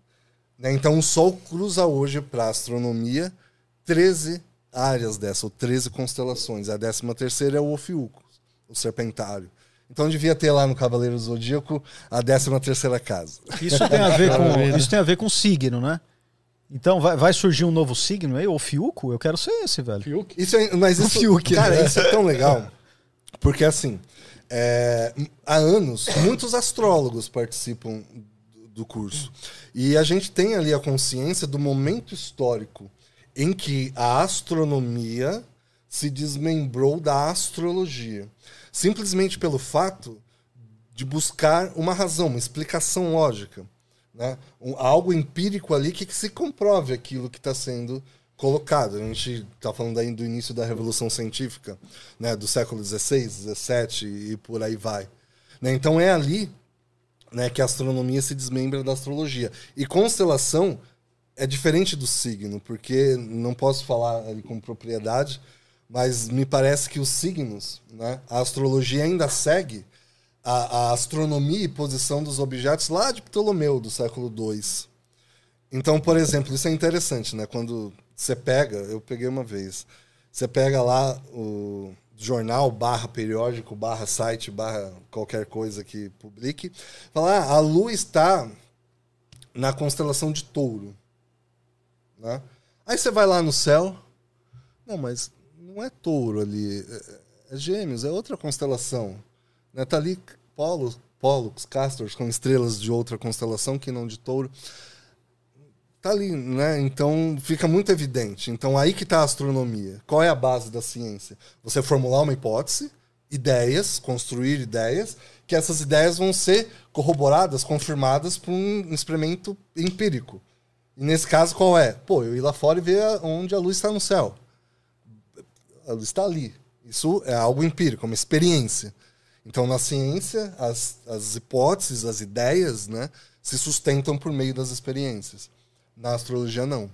né? Então, o Sol cruza hoje para a astronomia 13 áreas dessa, ou 13 constelações. A 13 terceira é o Ofiuco, o Serpentário. Então, devia ter lá no Cavaleiro do Zodíaco a 13 terceira casa. Isso tem a ver com, isso tem a ver com signo, né? Então vai, vai surgir um novo signo aí, o Fiuco? Eu quero ser esse, velho. Fiuk? Isso é, mas isso, Fiuk, cara, né? isso é tão legal. Porque assim, é, há anos, muitos astrólogos participam do, do curso. E a gente tem ali a consciência do momento histórico em que a astronomia se desmembrou da astrologia. Simplesmente pelo fato de buscar uma razão, uma explicação lógica. Né? Um- algo empírico ali que, que se comprove aquilo que está sendo colocado. A gente está falando aí do início da Revolução Científica, né? do século XVI, XVII e por aí vai. Né? Então é ali né, que a astronomia se desmembra da astrologia. E constelação é diferente do signo, porque não posso falar com propriedade, mas me parece que os signos, né, a astrologia ainda segue a, a astronomia e posição dos objetos lá de Ptolomeu, do século II. Então, por exemplo, isso é interessante, né? Quando você pega, eu peguei uma vez, você pega lá o jornal, barra periódico, barra site, barra qualquer coisa que publique, fala, ah, a Lua está na constelação de touro. Né? Aí você vai lá no céu, não, mas não é touro ali, é, é gêmeos, é outra constelação. Né? Tá ali Pollux, Pollux, Castors, com estrelas de outra constelação que não de touro. Tá ali, né? Então fica muito evidente. Então aí que está a astronomia. Qual é a base da ciência? Você formular uma hipótese ideias, construir ideias, que essas ideias vão ser corroboradas, confirmadas por um experimento empírico. E nesse caso, qual é? Pô, eu ir lá fora e ver onde a luz está no céu. A luz está ali. Isso é algo empírico, uma experiência. Então, na ciência, as, as hipóteses, as ideias, né, se sustentam por meio das experiências. Na astrologia, não.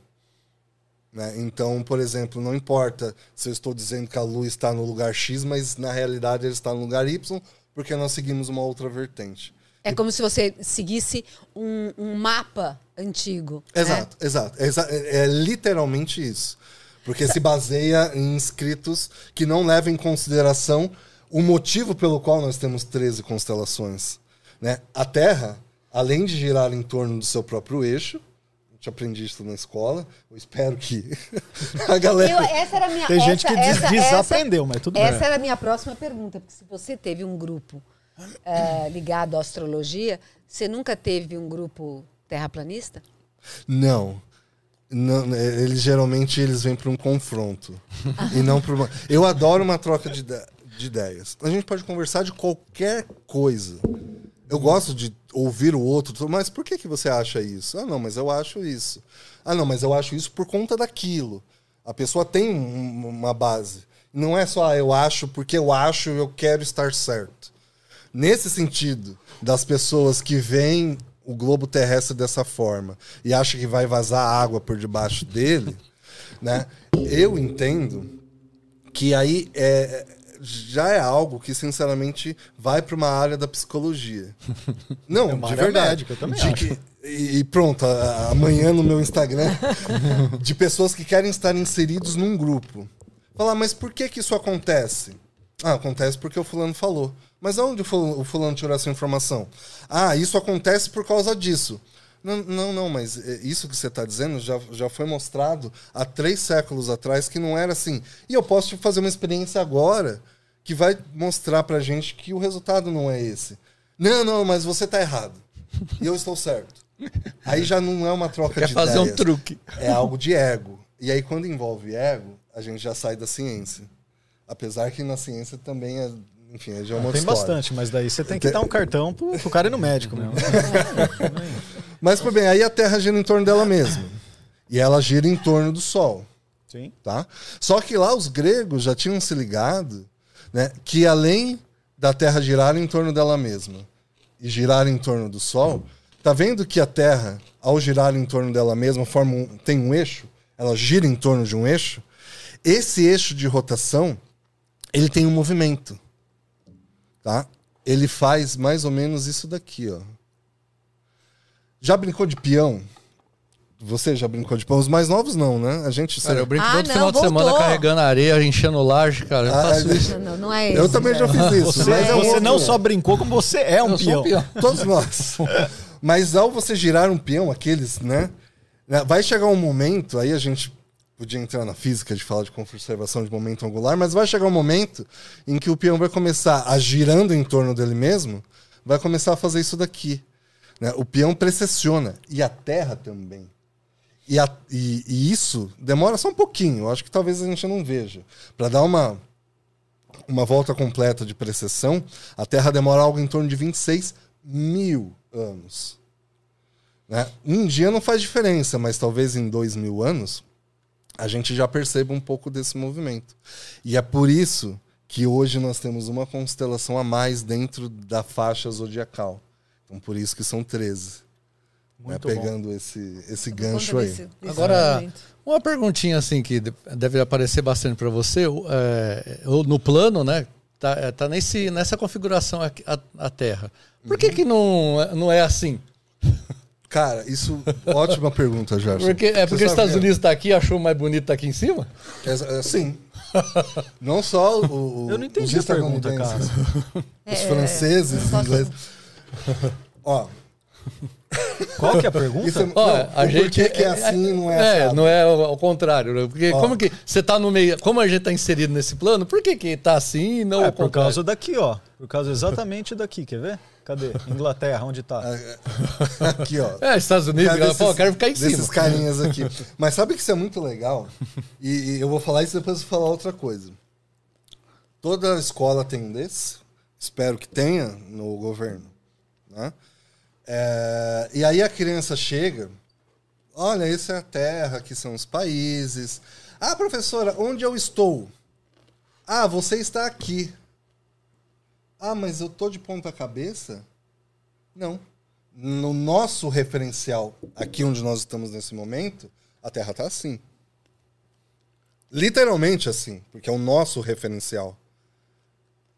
Né? Então, por exemplo, não importa se eu estou dizendo que a luz está no lugar X, mas na realidade ele está no lugar Y, porque nós seguimos uma outra vertente. É como se você seguisse um, um mapa antigo. né? Exato, exato. É, exa- é- é literalmente isso. Porque se baseia em escritos que não levam em consideração o motivo pelo qual nós temos 13 constelações. Né? A Terra, além de girar em torno do seu próprio eixo, a gente aprendi isso na escola, eu espero que a galera... Eu- essa era a minha Tem gente essa- que des- essa- desaprendeu, mas tudo bem. Essa era a minha próxima pergunta, porque se você teve um grupo eh, ligado à astrologia, você nunca teve um grupo terraplanista? Não. Não, é, eles geralmente eles vêm para um confronto e não para uma. Eu adoro uma troca de, de ideias. A gente pode conversar de qualquer coisa. Eu gosto de ouvir o outro, mas por que, que você acha isso? Ah, não, mas eu acho isso. Ah, não, mas eu acho isso por conta daquilo. A pessoa tem um- uma base. Não é só ah, eu acho porque eu acho, eu quero estar certo. Nesse sentido, das pessoas que veem o globo terrestre dessa forma e acham que vai vazar água por debaixo dele, né? Eu entendo que aí é, já é algo que, sinceramente, vai para uma área da psicologia. Não, É de verdade. médica, eu também De acho. que- e pronto, a- amanhã no meu Instagram, de pessoas que querem estar inseridos num grupo. Falar, mas por que que isso acontece? Ah, acontece porque o fulano falou. Mas aonde o fulano tirou essa informação? Ah, isso acontece por causa disso. Não, não, não, mas é, isso que você está dizendo já, já foi mostrado há três séculos atrás que não era assim. E eu posso te fazer uma experiência agora que vai mostrar pra gente que o resultado não é esse. Não, não, mas você tá errado. E eu estou certo. Aí já não é uma troca Quer de fazer um ideias. truque. É algo de ego. E aí, quando envolve ego, a gente já sai da ciência. Apesar que na ciência também é, enfim, é já uma Tem história. bastante, mas daí você tem que dar um cartão pro, pro cara ir no médico mesmo. Mas, por bem, aí a Terra gira em torno dela mesma. E ela gira em torno do Sol. Sim. tá? Só que lá os gregos já tinham se ligado né, que além da Terra girar em torno dela mesma e girar em torno do Sol, tá vendo que a Terra, ao girar em torno dela mesma, forma um- tem um eixo, ela gira em torno de um eixo. Esse eixo de rotação, ele tem um movimento, tá? Ele faz mais ou menos isso daqui, ó. Já brincou de peão? Você já brincou de peão? Os mais novos não, né? A gente Cara, eu brinco Ah, todo não, final de semana voltou. carregando areia, enchendo laje, cara. Eu Ah, faço é- isso. Não, não, não é esse. Eu também já fiz isso. Você, mas é você não só brincou, como você é um Eu sou peão. um peão. Todos nós. Mas ao você girar um peão, aqueles, né, Vai chegar um momento, aí a gente podia entrar na física de falar de conservação de momento angular, mas vai chegar um momento em que o peão vai começar a girando em torno dele mesmo, vai começar a fazer isso daqui. né? O peão precessiona. E a Terra também. E, a- e- e isso demora só um pouquinho, acho que talvez a gente não veja. Para dar uma, uma volta completa de precessão, a Terra demora algo em torno de 26 mil anos. Né? Um dia não faz diferença, mas talvez em dois mil anos a gente já perceba um pouco desse movimento. E é por isso que hoje nós temos uma constelação a mais dentro da faixa zodiacal. Então por isso que são 13. Né? Pegando esse, esse gancho aí. desse- desse Agora, movimento. uma perguntinha assim que de- deve aparecer bastante para você. é, no plano, né? Tá, é, tá nesse, nessa configuração aqui, a, a Terra. Por que, que não, não é assim? Cara, isso. Ótima pergunta, Jorge. Porque, é porque os Estados? Unidos está aqui e achou mais bonito tá aqui em cima? É, é, sim. Não só o, o, Eu não entendi os a pergunta, estadunidenses, cara. Os franceses, os ingleses. Ó, Qual que é a pergunta? isso é, Ó, não, a o gente que é assim não é, É, assado. não é ao contrário. né? Porque Ó. como que você tá no meio. Como a gente tá inserido nesse plano, por que, que tá assim e não É ao por causa daqui, ó. Por causa exatamente daqui, quer ver? Cadê? Inglaterra, onde tá? Aqui, ó. É, Estados Unidos, Cara, cara, pô, eu quero ficar em desses cima. carinhas aqui. Mas sabe que isso é muito legal? E, e eu vou falar isso e depois eu vou falar outra coisa. Toda escola tem um desse. Espero que tenha no governo. Né? É, e aí a criança chega, olha, isso é a Terra, aqui são os países. Ah, professora, onde eu estou? Ah, você está aqui. Ah, mas eu tô de ponta cabeça? Não. No nosso referencial, aqui onde nós estamos nesse momento, a Terra está assim. Literalmente assim, porque é o nosso referencial.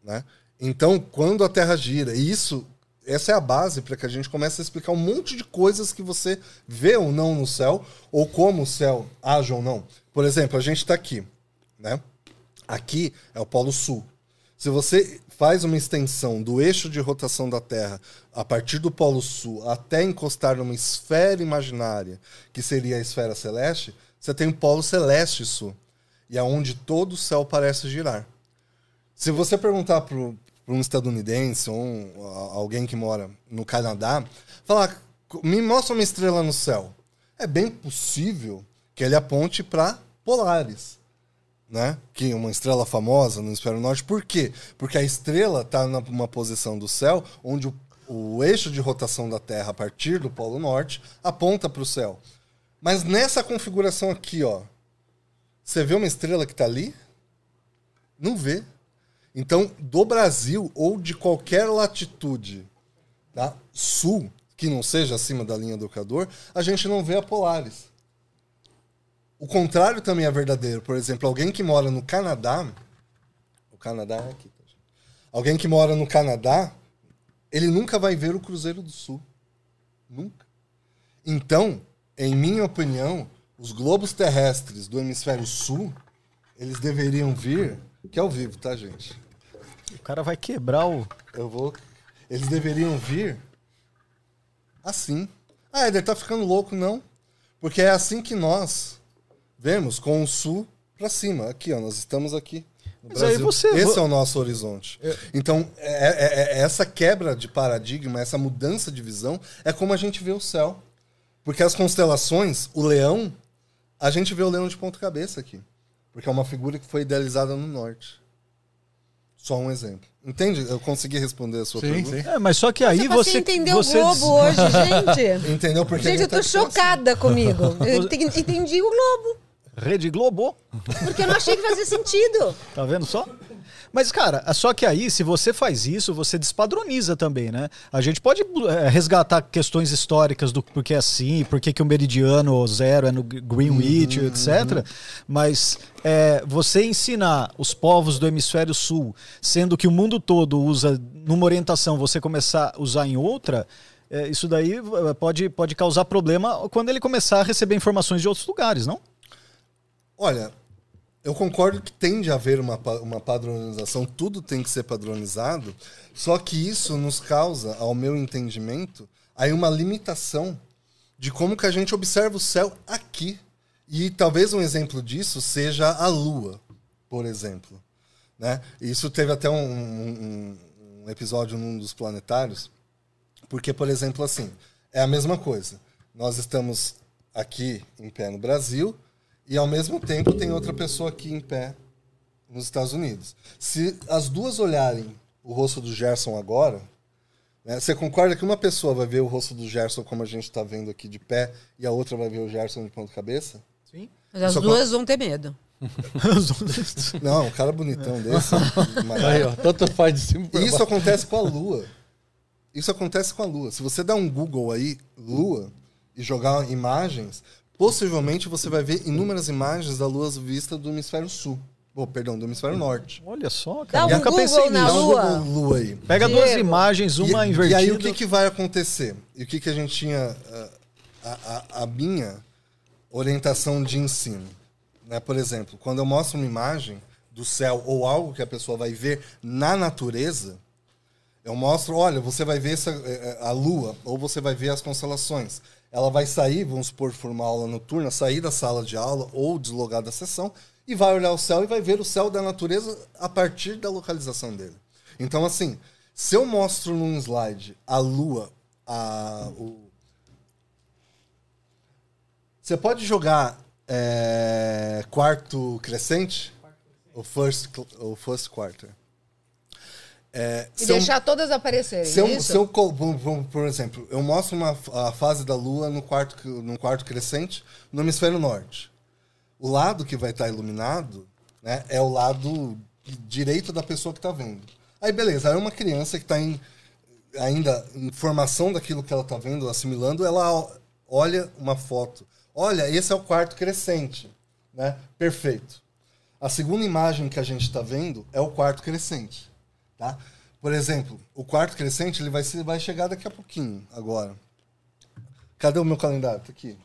Né? Então, quando a Terra gira, e isso, essa é a base para que a gente comece a explicar um monte de coisas que você vê ou não no céu, ou como o céu age ou não. Por exemplo, a gente está aqui, né? Aqui é o Polo Sul. Se você faz uma extensão do eixo de rotação da Terra a partir do Polo Sul até encostar numa esfera imaginária, que seria a esfera celeste, você tem o Polo Celeste Sul. E é onde todo o céu parece girar. Se você perguntar para um estadunidense ou um, alguém que mora no Canadá, falar, me mostra uma estrela no céu. É bem possível que ele aponte para Polaris né? Que é uma estrela famosa no hemisfério norte. Por quê? Porque a estrela está numa posição do céu onde o, o, eixo de rotação da Terra a partir do polo norte aponta para o céu. Mas nessa configuração aqui, ó, você vê uma estrela que está ali? Não vê. Então, do Brasil ou de qualquer latitude tá? sul, que não seja acima da linha do Equador, a gente não vê a Polaris. O contrário também é verdadeiro. Por exemplo, alguém que mora no Canadá. O Canadá é aqui. Tá, alguém que mora no Canadá, ele nunca vai ver o Cruzeiro do Sul. Nunca. Então, em minha opinião, os globos terrestres do hemisfério sul, eles deveriam vir. Que é ao vivo, tá, gente? O cara vai quebrar o. Eu vou. Eles deveriam vir assim. Ah, ele tá ficando louco, não. Porque é assim que nós vemos com o sul para cima. Aqui, ó, nós estamos aqui. No Mas aí Brasil. você- Esse é o nosso horizonte. Então, é- é- é- essa quebra de paradigma, essa mudança de visão, é como a gente vê o céu. Porque as constelações, o leão, a gente vê o leão de ponta cabeça aqui. Porque é uma figura que foi idealizada no norte. Só um exemplo. Entende? Eu consegui responder a sua Sim, pergunta. sim. É, mas só que aí Você, você. entendeu você o Globo hoje, gente? Entendeu? Porque Gente, eu tô tá- chocada comigo. Eu entendi o Globo. Rede Globo. Porque eu não achei que fazia sentido. Tá vendo só? Mas, cara, é só que aí, se você faz isso, você despadroniza também, né? A gente pode é, resgatar questões históricas do porquê é assim, por que o meridiano zero é no Greenwich, Uhum. etc. Mas é, você ensinar os povos do hemisfério sul, sendo que o mundo todo usa numa orientação, você começar a usar em outra, é, isso daí pode, pode causar problema quando ele começar a receber informações de outros lugares, não? Olha, eu concordo que tem de haver uma, uma padronização, tudo tem que ser padronizado, só que isso nos causa, ao meu entendimento, aí uma limitação de como que a gente observa o céu aqui. E talvez um exemplo disso seja a Lua, por exemplo. Né? Isso teve até um, um- um episódio num dos planetários, porque, por exemplo, assim, é a mesma coisa. Nós estamos aqui em pé no Brasil e, ao mesmo tempo, tem outra pessoa aqui em pé nos Estados Unidos. Se as duas olharem o rosto do Gerson agora, né, você concorda que uma pessoa vai ver o rosto do Gerson como a gente está vendo aqui de pé e a outra vai ver o Gerson de ponta cabeça? Sim. Mas as Só duas vão ter medo. Não, um cara bonitão desse. mas- Aí, ó, tanto faz de cima pra E isso baixo. acontece com a Lua. Isso acontece com a Lua. Se você dar um Google aí, Lua, e jogar imagens, possivelmente você vai ver inúmeras imagens da Lua vista do hemisfério sul. Oh, perdão, do hemisfério norte. Olha só, Dá cara. um Nunca pensei Google na nisso. Dá um Lua. Google Lua aí. Pega duas Diego. imagens, uma e, invertida. E aí o que, que vai acontecer? E o que, que a gente tinha. ah, A, a, a minha orientação de ensino. Né? Por exemplo, quando eu mostro uma imagem do céu ou algo que a pessoa vai ver na natureza, eu mostro, olha, você vai ver essa, eh, a lua, ou você vai ver as constelações. Ela vai sair, vamos supor, for uma aula noturna, sair da sala de aula ou deslogar da sessão e vai olhar o céu e vai ver o céu da natureza a partir da localização dele. Então, assim, se eu mostro num slide a lua, a, o... você pode jogar eh, quarto crescente? O first, o first quarter. É, E eu- deixar todas aparecerem, se eu, é isso? se eu por exemplo, eu mostro uma, a fase da Lua no quarto, no quarto crescente no hemisfério norte. O lado que vai estar iluminado né, é o lado direito da pessoa que está vendo. Aí, beleza, aí uma criança que está em, ainda em formação daquilo que ela está vendo, assimilando, ela olha uma foto. Olha, esse é o quarto crescente. Né? Perfeito. A segunda imagem que a gente está vendo é o quarto crescente. Tá? Por exemplo, o quarto crescente ele vai, ser, vai chegar daqui a pouquinho, agora. Cadê o meu calendário? Tá aqui.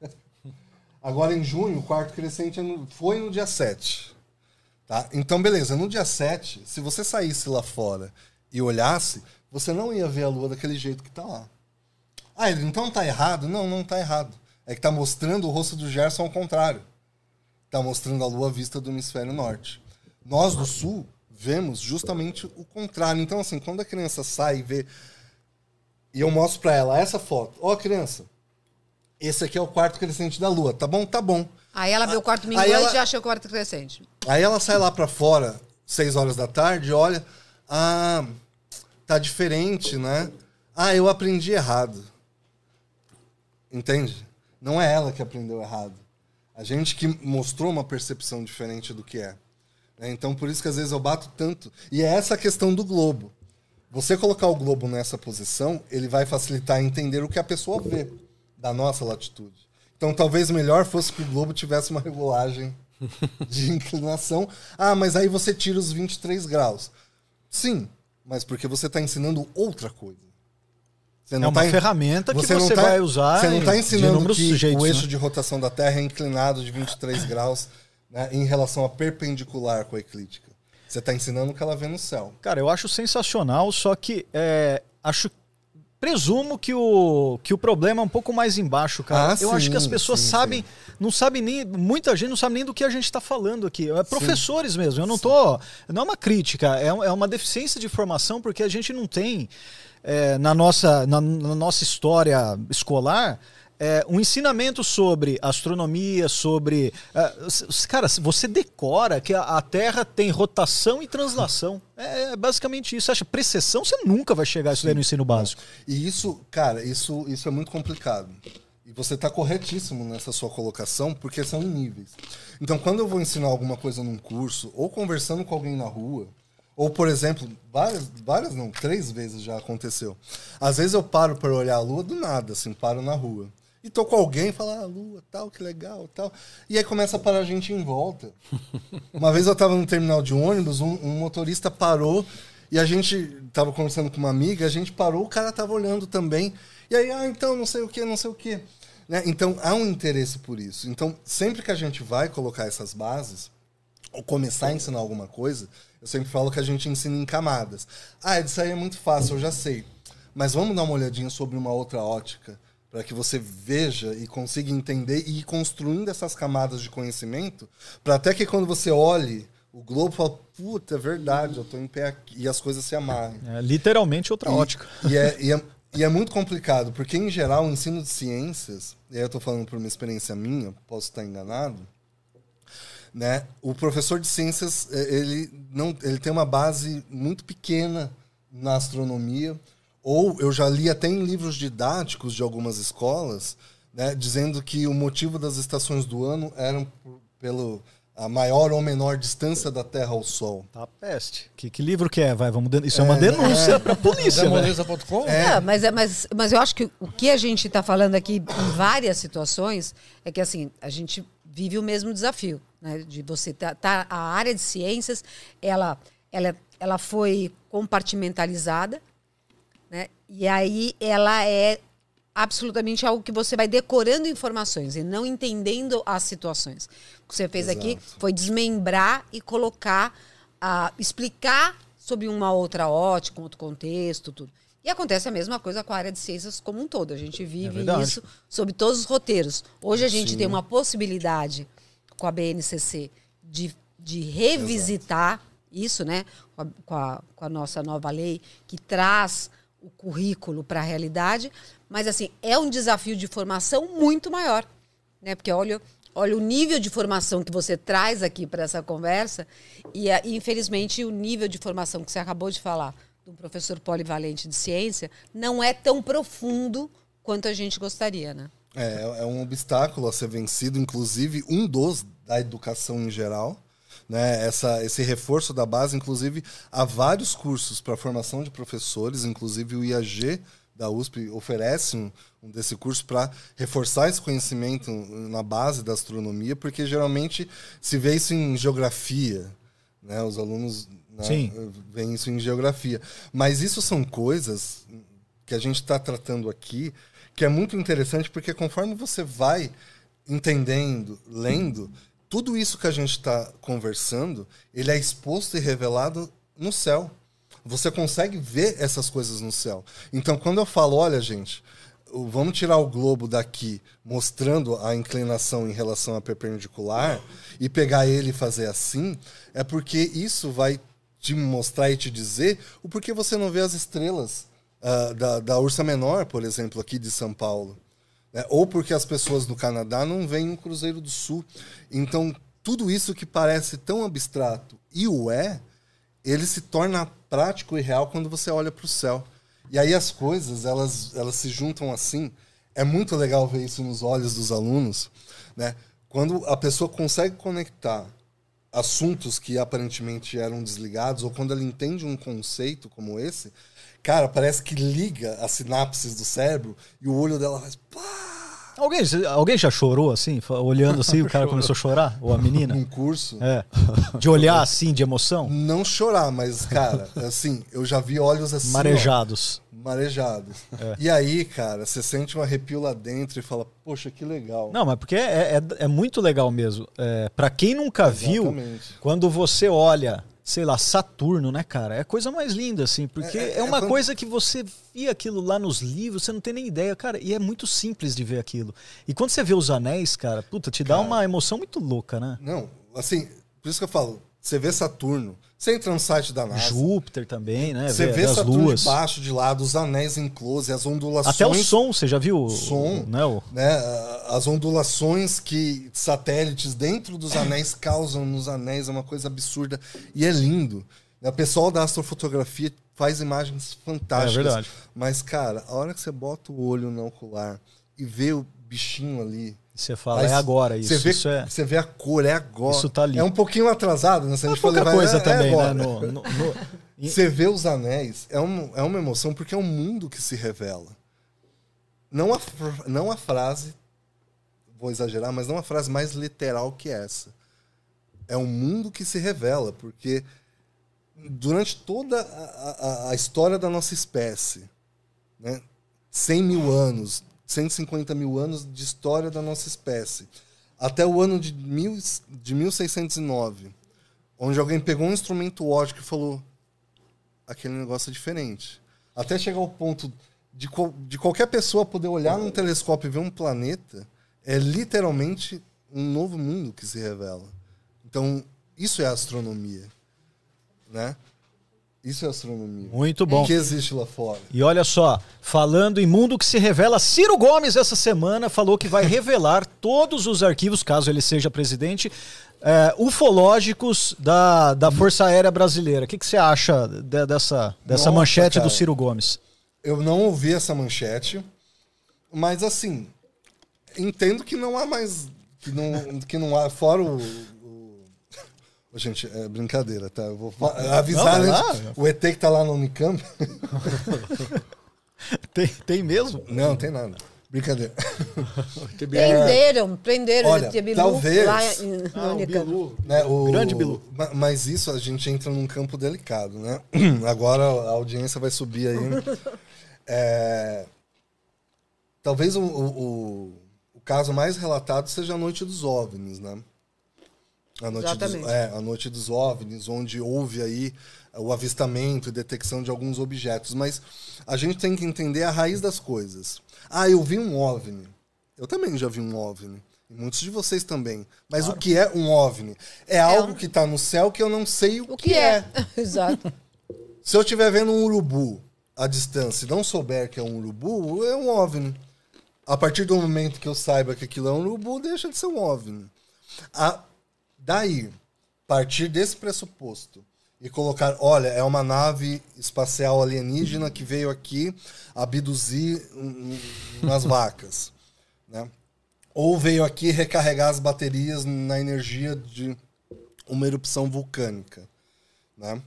Agora em junho, o quarto crescente é foi no dia 7. Tá? Então, beleza, no dia 7, se você saísse lá fora e olhasse, você não ia ver a lua daquele jeito que tá lá. Ah, ele então tá errado? Não, não tá errado. É que tá mostrando o rosto do Gerson ao contrário. Tá mostrando a lua vista do hemisfério norte. Nós do sul vemos justamente o contrário. Então, assim, quando a criança sai e vê. E eu mostro pra ela essa foto. Ó, criança, esse aqui é o quarto crescente da lua. Tá bom? Tá bom. Aí ela vê o quarto minguante ela- e já achou o quarto crescente. Aí ela sai lá pra fora, seis horas da tarde, e olha, ah, tá diferente, né? Ah, eu aprendi errado. Entende? Não é ela que aprendeu errado. A gente que mostrou uma percepção diferente do que é. Né? Então, por isso que às vezes eu bato tanto. E é essa a questão do globo. Você colocar o globo nessa posição, ele vai facilitar entender o que a pessoa vê da nossa latitude. Então, talvez melhor fosse que o globo tivesse uma regulagem de inclinação. Ah, mas aí você tira os 23 graus. Sim, mas porque você está ensinando outra coisa. É uma tá en- ferramenta que não você tá- vai usar Você não está ensinando que jeitos, o eixo né? de rotação da Terra é inclinado de 23 graus né, em relação a perpendicular com a eclíptica. Você está ensinando o que ela vê no céu. Cara, eu acho sensacional, só que é, acho. Presumo que o, que o problema é um pouco mais embaixo, cara. Ah, eu acho sim, que as pessoas sim, sabem, não sabem nem. Muita gente não sabe nem do que a gente está falando aqui. É professores mesmo. Eu não tô. Não é uma crítica, é, é uma deficiência de formação, porque a gente não tem é, na, nossa, na, na nossa história escolar. É, um ensinamento sobre astronomia, sobre. s- cara, você decora que a, a Terra tem rotação e translação. É, é basicamente isso. Você acha precessão? Você nunca vai chegar a isso daí no ensino básico. E isso, cara, isso, isso é muito complicado. E você está corretíssimo nessa sua colocação, porque são em níveis. Então, quando eu vou ensinar alguma coisa num curso, ou conversando com alguém na rua, ou, por exemplo, várias, várias não, três vezes já aconteceu. Às vezes eu paro para olhar a lua do nada, assim, paro na rua. E tô com alguém falo, ah, lua, tal, que legal, tal. E aí começa a parar a gente em volta. Uma vez eu tava no terminal de ônibus, um, um motorista parou e a gente tava conversando com uma amiga, a gente parou, o cara tava olhando também. E aí, ah, então, não sei o que, não sei o que. Né? Então, há um interesse por isso. Então, sempre que a gente vai colocar essas bases, ou começar a ensinar alguma coisa, eu sempre falo que a gente ensina em camadas. Ah, isso aí é muito fácil, eu já sei. Mas vamos dar uma olhadinha sobre uma outra ótica, para que você veja e consiga entender e ir construindo essas camadas de conhecimento, para até que quando você olhe o globo, fala, puta, é verdade, eu tô em pé aqui, e as coisas se amarrem. É literalmente outra E- ótica. E é, e, é, e é muito complicado, porque em geral o ensino de ciências, e aí eu estou falando por uma experiência minha, posso estar enganado, né? O professor de ciências, ele não, ele tem uma base muito pequena na astronomia, ou eu já li até em livros didáticos de algumas escolas, né, dizendo que o motivo das estações do ano eram pelo a maior ou menor distância da Terra ao Sol. Tá peste. Que, que livro que é? Vai, vamos den- Isso é, uma É, denúncia é. pra polícia, né? É, mas, é- mas, mas eu acho que o que a gente está falando aqui em várias situações é que assim a gente vive o mesmo desafio, né? De você tá, tá- a área de ciências ela ela ela foi compartimentalizada? E aí ela é absolutamente algo que você vai decorando informações e não entendendo as situações. O que você fez aqui Exato. foi desmembrar e colocar, a explicar sobre uma outra ótica, um outro contexto, tudo. E acontece a mesma coisa com a área de ciências como um todo. A gente vive verdade. isso sob todos os roteiros. Hoje a gente tem uma possibilidade com a BNCC de, de revisitar isso, né? Com a, com a- com a nossa nova lei que traz o currículo para a realidade, mas assim é um desafio de formação muito maior, né? Porque olha olha o nível de formação que você traz aqui para essa conversa e, infelizmente, o nível de formação que você acabou de falar do professor polivalente de ciência não é tão profundo quanto a gente gostaria, né? É, é um obstáculo a ser vencido, inclusive um dos da educação em geral. Né? Essa, esse reforço da base, inclusive, há vários cursos para formação de professores, inclusive o IAG da USP oferece um, um desse curso para reforçar esse conhecimento na base da astronomia, porque geralmente se vê isso em geografia, né? Os alunos né, Sim. veem isso em geografia. Mas isso são coisas que a gente está tratando aqui que é muito interessante porque conforme você vai entendendo, lendo, tudo isso que a gente está conversando, ele é exposto e revelado no céu. Você consegue ver essas coisas no céu. Então, quando eu falo, olha, gente, vamos tirar o globo daqui, mostrando a inclinação em relação à perpendicular, e pegar ele e fazer assim, é porque isso vai te mostrar e te dizer o porquê você não vê as estrelas ah, da, da Ursa Menor, por exemplo, aqui de São Paulo. Né? Ou porque as pessoas do Canadá não veem o Cruzeiro do Sul. Então, tudo isso que parece tão abstrato e o é, ele se torna prático e real quando você olha para o céu. E aí as coisas, elas, elas se juntam assim. É muito legal ver isso nos olhos dos alunos, né? Quando a pessoa consegue conectar assuntos que aparentemente eram desligados, ou quando ela entende um conceito como esse, cara, parece que liga as sinapses do cérebro e o olho dela faz pá! Alguém, alguém já chorou assim, olhando assim, o cara começou a chorar? Ou a menina? num curso. É. De olhar assim, de emoção? Não chorar, mas, cara, assim, eu já vi olhos assim. ó, Marejados. marejados. E aí, cara, você sente um arrepio lá dentro e fala, poxa, que legal. Não, mas porque é, é, é muito legal mesmo. É, para quem nunca viu, Exatamente. quando você olha, sei lá, Saturno, né, cara? É a coisa mais linda, assim, porque É- é, é- uma é coisa que você via aquilo lá nos livros, você não tem nem ideia, cara, e é muito simples de ver aquilo. E quando você vê os anéis, cara, puta, te dá uma emoção muito louca, né? Não, assim, por isso que eu falo, você vê Saturno, você entra no site da NASA, Júpiter também, né? você Vê vê as Saturno luas. de baixo, de lado, os anéis em close, as ondulações. Até o som, você já viu? o- som. né, o- né, as ondulações que satélites dentro dos anéis causam nos anéis é uma coisa absurda e é lindo. O pessoal da astrofotografia faz imagens fantásticas. É verdade. Mas, cara, a hora que você bota o olho no ocular e vê o bichinho ali. Você fala, Mas é agora isso. Você vê, isso é, você vê a cor, é agora. Isso tá ali. É um pouquinho atrasado, né? Se a é gente for pouca levar, coisa é- é também, né? agora. no- no- no- Você vê os anéis, é, um, é uma emoção porque é um mundo que se revela. Não a, não a frase, vou exagerar, mas não a frase mais literal que essa. É um mundo que se revela, porque durante toda a, a- a história da nossa espécie, né, 100 mil anos, 150 mil anos de história da nossa espécie, até o ano de, mil, de 1609, onde alguém pegou um instrumento óptico e falou: aquele negócio é diferente. Até chegar ao ponto de, de qualquer pessoa poder olhar num telescópio e ver um planeta, é literalmente um novo mundo que se revela. Então, isso é astronomia. Né? Isso é astronomia. Muito bom. O que existe lá fora. E olha só, falando em mundo que se revela, Ciro Gomes essa semana falou que vai revelar todos os arquivos, caso ele seja presidente, é, ufológicos da, da Força Aérea Brasileira. O que, que você acha de- dessa, dessa Nossa, manchete do cara. Ciro Gomes? Eu não ouvi essa manchete, mas assim, entendo que não há mais. Que não, que não há. Fora o. gente, é brincadeira, tá? Eu vou avisar, Não. O ET que tá lá no Unicamp. Tem, tem mesmo? Não, tem nada. Brincadeira. Prenderam, prenderam Olha, o ET Bilu talvez- lá em, no Ah, o. Bilu. Né, o- Grande Bilu. ma- Mas isso a gente entra num campo delicado, né? Agora a audiência vai subir aí. É, Talvez o, o, o- o caso mais relatado seja a Noite dos OVNIs, né? A noite, dos, Exatamente. é, a noite dos OVNIs, onde houve aí o avistamento e detecção de alguns objetos. Mas a gente tem que entender a raiz das coisas. Ah, eu vi um OVNI. Eu também já vi um OVNI. E muitos de vocês também. Mas o que é um OVNI? É algo um- que está no céu que eu não sei o, O que é? Exato. Se eu estiver vendo um urubu à distância e não souber que é um urubu, é um OVNI. a partir do momento que eu saiba que aquilo é um urubu, deixa de ser um OVNI. A, daí, partir desse pressuposto e colocar, olha, é uma nave espacial alienígena que veio aqui abduzir um- um- umas vacas, né? Ou veio aqui recarregar as baterias na energia de uma erupção vulcânica, né?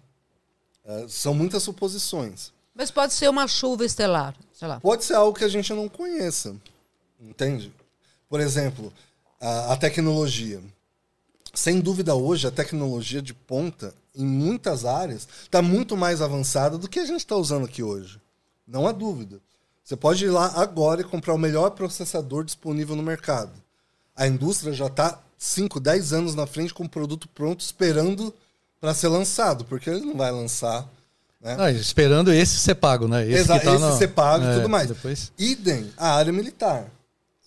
É, são muitas suposições. Mas pode ser uma chuva estelar, sei lá. Pode ser algo que a gente não conheça. Entende? Por exemplo, a, a tecnologia. Sem dúvida, hoje, a tecnologia de ponta, em muitas áreas, está muito mais avançada do que a gente está usando aqui hoje. Não há dúvida. Você pode ir lá agora e comprar o melhor processador disponível no mercado. A indústria já está 5, 10 anos na frente com o produto pronto, esperando para ser lançado, porque ele não vai lançar. Né? Não, esperando esse ser pago, né? Esse, Exa- tá esse no- ser pago e é, tudo mais. Depois... Idem a área militar.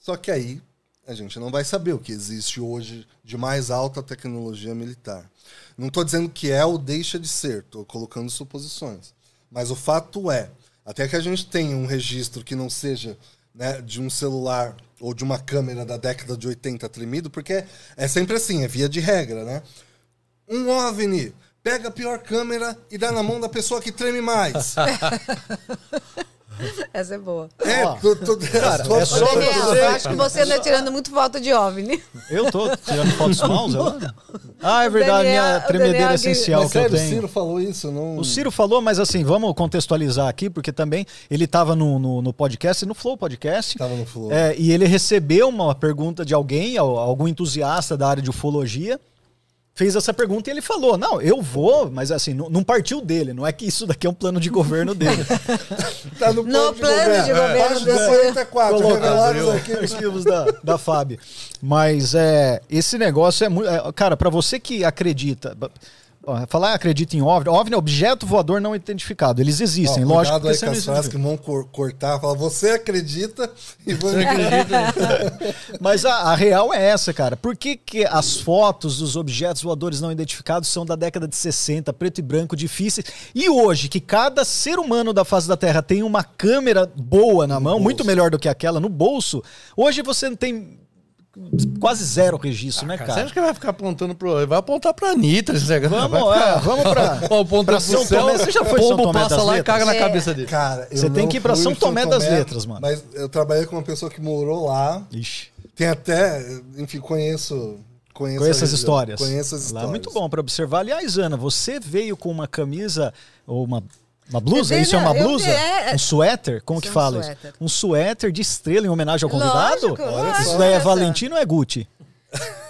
Só que aí a gente não vai saber o que existe hoje de mais alta tecnologia militar. Não estou dizendo que é ou deixa de ser, estou colocando suposições. Mas o fato é, até que a gente tenha um registro que não seja né, de um celular ou de uma câmera da década de 80 tremido, porque é sempre assim, é via de regra, né? Um OVNI, pega a pior câmera e dá na mão da pessoa que treme mais. Essa é boa. É, Ó, tu- tu- cara, é só pra Daniel, você- eu acho que você anda tirando muito foto de OVNI. Eu tô tirando fotos maus agora? Ah, é verdade, Daniel- minha o tremedeira Daniel- essencial Mas que eu sério, o tenho. Ciro falou isso, não. O Ciro falou, mas assim, vamos contextualizar aqui, porque também ele estava no, no, no podcast, no Flow Podcast. Tava no Flow. É, e ele recebeu uma pergunta de alguém, al- algum entusiasta da área de ufologia, fez essa pergunta e ele falou: Não, eu vou, mas assim, não, não partiu dele, não é que isso daqui é um plano de governo dele. Tá no No plano de governo Página do- 44, Coloca revelados os aqui. arquivos da, da FAB. Mas é, esse negócio é muito. é, cara, para você que acredita. Ó, Falar acredita em OVNI, OVNI é objeto voador não identificado. Eles existem, Ó, lógico que aí você com não as frases que vão cor- cortar. Fala, você acredita e você acredita. Mas a, a real é essa, cara. Por que, que as fotos dos objetos voadores não identificados são da década de 60, preto e branco, difíceis? E hoje, que cada ser humano da face da Terra tem uma câmera boa na mão, muito melhor do que aquela no bolso, hoje você não tem quase zero registro, né, Cara, cara? Você acha que vai ficar apontando pro. Vai apontar pra Anitta, esse negócio. Vamos, ficar- é, vamos pra- apontando pra São céu, Tomé. Você já foi São Tomé passa das lá e Letras? caga na É. cabeça dele. Cara, eu Você tem que ir pra São em Tomé das Letras, mano. Mas eu trabalhei com uma pessoa que morou lá. Ixi. Tem até, enfim, conheço. Conheço, Conheço as histórias. Conheço as Lá histórias. é muito bom pra observar. Aliás, Ana, você veio com uma camisa ou uma, uma blusa? Isso é uma blusa? é- Um suéter? Como Isso que é um fala suéter. isso? Um suéter de estrela em homenagem ao convidado? Lógico, Olha lógico. Isso daí é. Valentino ou é Gucci?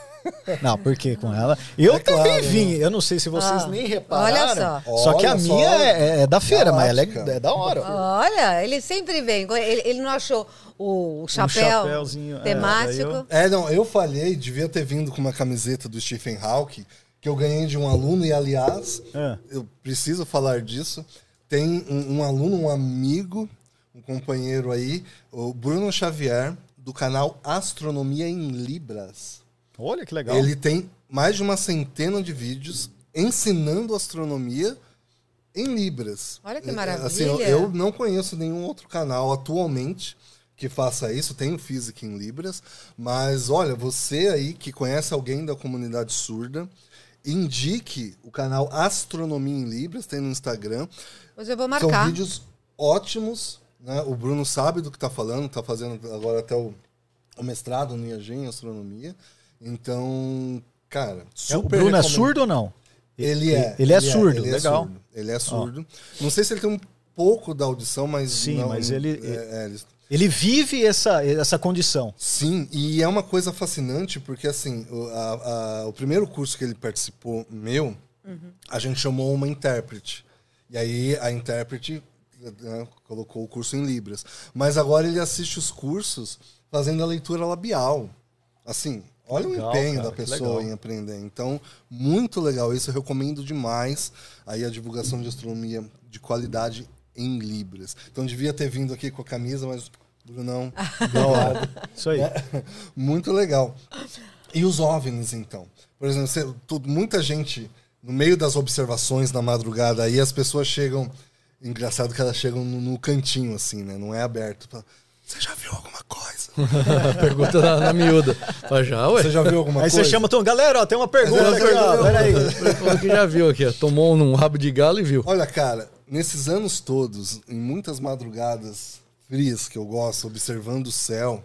Não, por que com ela? Eu É também claro, vim. Eu não sei se vocês Ah, nem repararam. olha só. Só que a minha só. é, é da feira, mas ela é, é da hora. Olha, ele sempre vem. Ele, ele não achou o chapéu é, temático. eu- É, não, eu falhei, devia ter vindo com uma camiseta do Stephen Hawking, que eu ganhei de um aluno, e aliás, É. eu preciso falar disso. Tem um, um aluno, um amigo, um companheiro aí, o Bruno Xavier, do canal Astronomia em Libras. Olha que legal. Ele tem mais de uma centena de vídeos ensinando astronomia em Libras. Olha que É, maravilha. Assim, eu, eu não conheço nenhum outro canal atualmente que faça isso. Tem o Physics em Libras. Mas, olha, você aí que conhece alguém da comunidade surda, indique o canal Astronomia em Libras, tem no Instagram. Pois eu vou São marcar. vídeos ótimos, né? O Bruno sabe do que está falando, está fazendo agora até o, o mestrado no IAG em astronomia. Então, cara, É, super o Bruno é recomendo. surdo ou não? Ele é. Ele é surdo, ele legal. surdo, ele é surdo. Não sei se ele tem um pouco da audição, mas Sim, não- mas ele- é, é, ele- Ele vive essa, essa condição. Sim, e é uma coisa fascinante porque assim, o, a- a- o primeiro curso que ele participou meu, a gente chamou uma intérprete. E aí a intérprete né, colocou o curso em Libras. Mas agora ele assiste os cursos fazendo a leitura labial. Assim, olha Legal, o empenho cara, da pessoa em aprender. Então, muito legal isso. Eu recomendo demais aí a divulgação de astronomia de qualidade em Libras. Então devia ter vindo aqui com a camisa, mas Brunão, hora. Isso aí. muito legal. E os OVNIs, então? Por exemplo, você- tu- muita gente, no meio das observações na madrugada, aí as pessoas chegam. Engraçado que elas chegam no, no cantinho, assim, né? Não é aberto. Fala, Você já viu alguma coisa? Pergunta na, na miúda. Fala, já, ué. Você já viu alguma Aí coisa? você chama Tom, galera, ó, tem uma pergunta aqui, ó. Peraí. Falou que já viu aqui, ó. Tomou um rabo de galo e viu. Olha, cara, nesses anos todos, em muitas madrugadas frias que eu gosto, observando o céu,